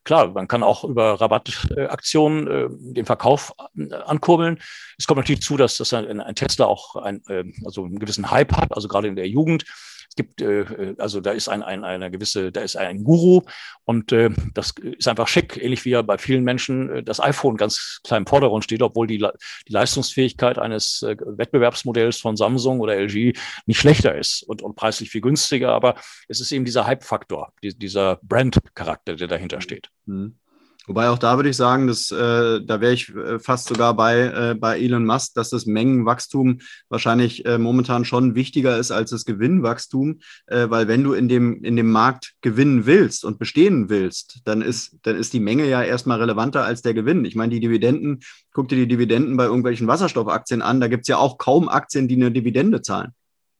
B: klar, man kann auch über Rabattaktionen äh, den Verkauf äh, ankurbeln. Es kommt natürlich zu, dass, dass ein, Tesla auch ein, äh, also einen gewissen Hype hat, also gerade in der Jugend. Es gibt, äh, also da ist ein, ein, eine gewisse, da ist ein Guru und äh, das ist einfach schick, ähnlich wie ja bei vielen Menschen äh, das iPhone ganz klein im Vordergrund steht, obwohl die, die Leistungsfähigkeit eines äh, Wettbewerbsmodells von Samsung oder LG nicht schlechter ist und, und preislich viel günstiger, aber es ist eben dieser Hype-Faktor, die, dieser Brand-Charakter, der dahinter steht. Mhm.
A: Wobei auch da würde ich sagen, dass äh, da wäre ich äh, fast sogar bei, äh, bei Elon Musk, dass das Mengenwachstum wahrscheinlich äh, momentan schon wichtiger ist als das Gewinnwachstum, äh, weil wenn du in dem, in dem Markt gewinnen willst und bestehen willst, dann ist, dann ist die Menge ja erstmal relevanter als der Gewinn. Ich meine, die Dividenden, guck dir die Dividenden bei irgendwelchen Wasserstoffaktien an, da gibt es ja auch kaum Aktien, die eine Dividende zahlen.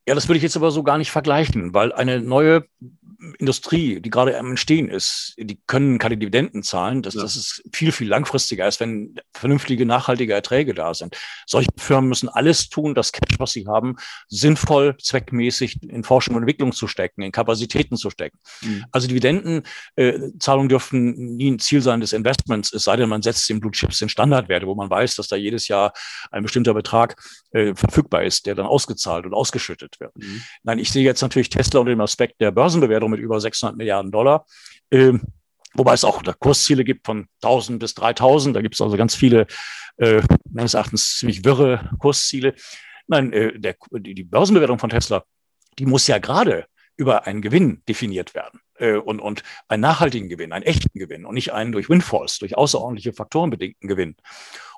B: Ja, das würde ich jetzt aber so gar nicht vergleichen, weil eine neue Industrie, die gerade am Entstehen ist, die können keine Dividenden zahlen. Das, ja. das ist viel, viel langfristiger, als wenn vernünftige, nachhaltige Erträge da sind. Solche Firmen müssen alles tun, das Cash, was sie haben, sinnvoll, zweckmäßig in Forschung und Entwicklung zu stecken, in Kapazitäten zu stecken. Mhm. Also Dividendenzahlungen äh, dürfen nie ein Ziel sein des Investments, es sei denn, man setzt den Blue Chips in Standardwerte, wo man weiß, dass da jedes Jahr ein bestimmter Betrag äh, verfügbar ist, der dann ausgezahlt und ausgeschüttet wird. Mhm. Nein, ich sehe jetzt natürlich Tesla unter dem Aspekt der Börsenbewertung mit über 600 Milliarden Dollar. Ähm, wobei es auch Kursziele gibt von 1000 bis 3000. Da gibt es also ganz viele, äh, meines Erachtens ziemlich wirre Kursziele. Nein, äh, der, die Börsenbewertung von Tesla, die muss ja gerade über einen Gewinn definiert werden äh, und, und einen nachhaltigen Gewinn, einen echten Gewinn und nicht einen durch Windfalls, durch außerordentliche Faktoren bedingten Gewinn.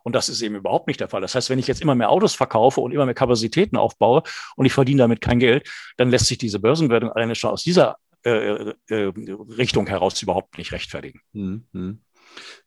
B: Und das ist eben überhaupt nicht der Fall. Das heißt, wenn ich jetzt immer mehr Autos verkaufe und immer mehr Kapazitäten aufbaue und ich verdiene damit kein Geld, dann lässt sich diese Börsenwertung alleine schon aus dieser äh, äh, Richtung heraus überhaupt nicht rechtfertigen. Mhm.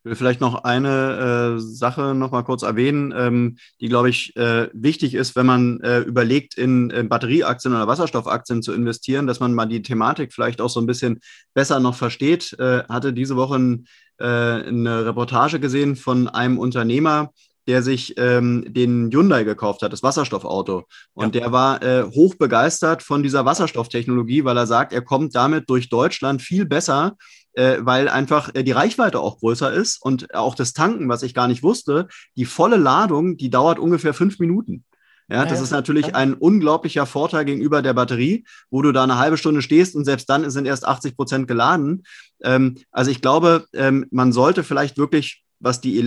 A: Ich will vielleicht noch eine äh, Sache noch mal kurz erwähnen, ähm, die, glaube ich, äh, wichtig ist, wenn man äh, überlegt, in, in, Batterieaktien oder Wasserstoffaktien zu investieren, dass man mal die Thematik vielleicht auch so ein bisschen besser noch versteht. Äh, hatte diese Woche ein, äh, eine Reportage gesehen von einem Unternehmer, der sich ähm, den Hyundai gekauft hat, das Wasserstoffauto. Und ja. der war äh, hoch begeistert von dieser Wasserstofftechnologie, weil er sagt, er kommt damit durch Deutschland viel besser äh, weil einfach äh, die Reichweite auch größer ist und auch das Tanken, was ich gar nicht wusste, die volle Ladung, die dauert ungefähr fünf Minuten. Ja, das ist natürlich ein unglaublicher Vorteil gegenüber der Batterie, wo du da eine halbe Stunde stehst und selbst dann sind erst 80 Prozent geladen. Ähm, also ich glaube, ähm, man sollte vielleicht wirklich, was die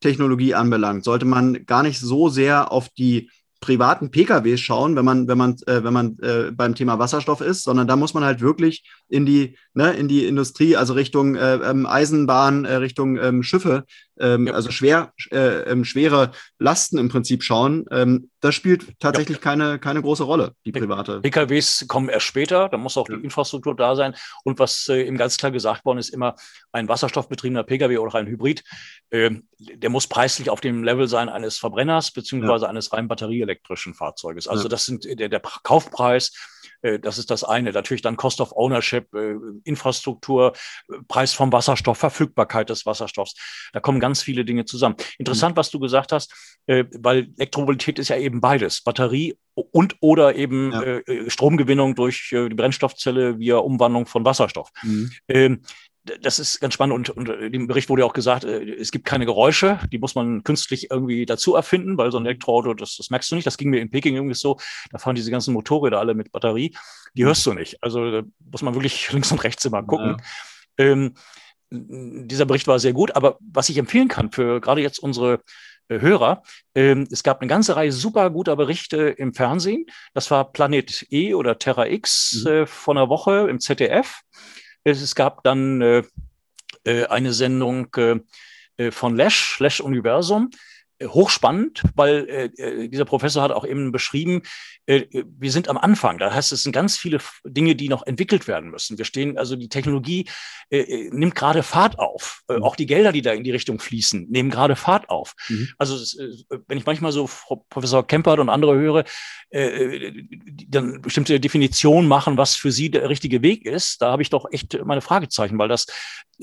A: Elektrotechnologie anbelangt, sollte man gar nicht so sehr auf die privaten PKWs schauen, wenn man, wenn man, äh, wenn man äh, beim Thema Wasserstoff ist, sondern da muss man halt wirklich in die, ne, in die Industrie, also Richtung äh, ähm, Eisenbahn, äh, Richtung ähm, Schiffe, ähm, ja. also schwer, äh, ähm, schwere Lasten im Prinzip schauen. Ähm, das spielt tatsächlich ja. keine, keine große Rolle, die private.
B: PKWs kommen erst später, da muss auch ja. die Infrastruktur da sein. Und was äh, eben ganz klar gesagt worden ist, immer ein wasserstoffbetriebener PKW oder ein Hybrid, äh, der muss preislich auf dem Level sein eines Verbrenners beziehungsweise eines rein batterieelektrischen Fahrzeuges. Also das sind der, der Kaufpreis äh, das ist das eine. Natürlich dann Cost of Ownership, äh, Infrastruktur, äh, Preis vom Wasserstoff, Verfügbarkeit des Wasserstoffs. Da kommen ganz viele Dinge zusammen. Interessant, was du gesagt hast, weil Elektromobilität ist ja eben beides. Batterie und oder eben ja. Stromgewinnung durch die Brennstoffzelle via Umwandlung von Wasserstoff. Mhm. Das ist ganz spannend und, und im Bericht wurde ja auch gesagt, äh, es gibt keine Geräusche, die muss man künstlich irgendwie dazu erfinden, weil so ein Elektroauto, das, das merkst du nicht. Das ging mir in Peking irgendwie so, da fahren diese ganzen Motorräder alle mit Batterie, die hörst du nicht. Also da muss man wirklich links und rechts immer gucken. Ja. Ähm, dieser Bericht war sehr gut, aber was ich empfehlen kann für gerade jetzt unsere äh, Hörer. Ähm, es gab eine ganze Reihe super guter Berichte im Fernsehen. Das war Planet E oder Terra X mhm. äh, von einer Woche im ZDF. Es gab dann äh, äh, eine Sendung äh, von Lesch, Lesch Universum, hochspannend, weil äh, äh, dieser Professor hat auch eben beschrieben, äh, wir sind am Anfang. Da heißt es sind ganz viele Dinge, die noch entwickelt werden müssen. Wir stehen, also die Technologie äh, äh nimmt gerade Fahrt auf. Mhm. auch die Gelder, die da in die Richtung fließen, nehmen gerade Fahrt auf. Mhm. Also wenn ich manchmal so Professor Kempert und andere höre, die dann bestimmte Definitionen machen, was für sie der richtige Weg ist, da habe ich doch echt meine Fragezeichen, weil das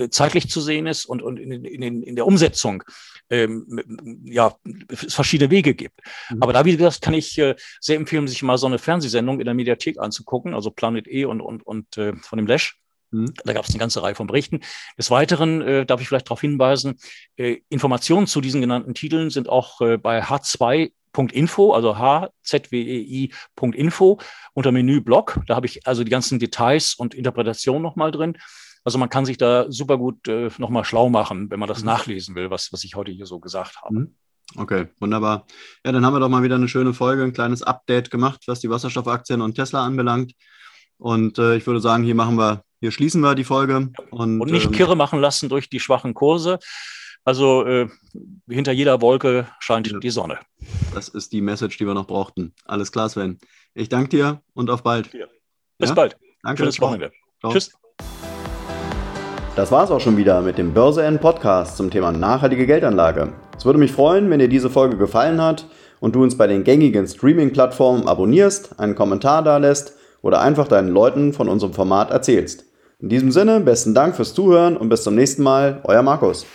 B: zeitlich zu sehen ist und, und in, in, in der Umsetzung ähm, ja, es verschiedene Wege gibt. Mhm. Aber da, wie gesagt, kann ich äh, sehr empfehlen, sich mal so eine Fernsehsendung in der Mediathek anzugucken, also Planet E und, und, und äh, von dem Lash. Mhm. Da gab es eine ganze Reihe von Berichten. Des Weiteren äh, darf ich vielleicht darauf hinweisen, äh, Informationen zu diesen genannten Titeln sind auch äh, bei H2 Info, also hzwei.info unter Menü Blog. Da habe ich also die ganzen Details und Interpretationen nochmal drin. Also man kann sich da super gut äh, nochmal schlau machen, wenn man das mhm. nachlesen will, was, was ich heute hier so gesagt habe. Mhm.
A: Okay, wunderbar. Ja, dann haben wir doch mal wieder eine schöne Folge, ein kleines Update gemacht, was die Wasserstoffaktien und Tesla anbelangt. Und äh, ich würde sagen, hier machen wir, hier schließen wir die Folge.
B: Und, und nicht ähm, kirre machen lassen durch die schwachen Kurse. Also äh, hinter jeder Wolke scheint ja. die Sonne.
A: Das ist die Message, die wir noch brauchten. Alles klar, Sven. Ich danke dir und auf bald. Ja.
B: Bis ja? bald. Danke. Schönes Wochenende.
A: Tschüss. Das war's auch schon wieder mit dem Börse N Podcast zum Thema nachhaltige Geldanlage. Es würde mich freuen, wenn dir diese Folge gefallen hat und du uns bei den gängigen Streaming-Plattformen abonnierst, einen Kommentar da lässt oder einfach deinen Leuten von unserem Format erzählst. In diesem Sinne, besten Dank fürs Zuhören und bis zum nächsten Mal, euer Markus.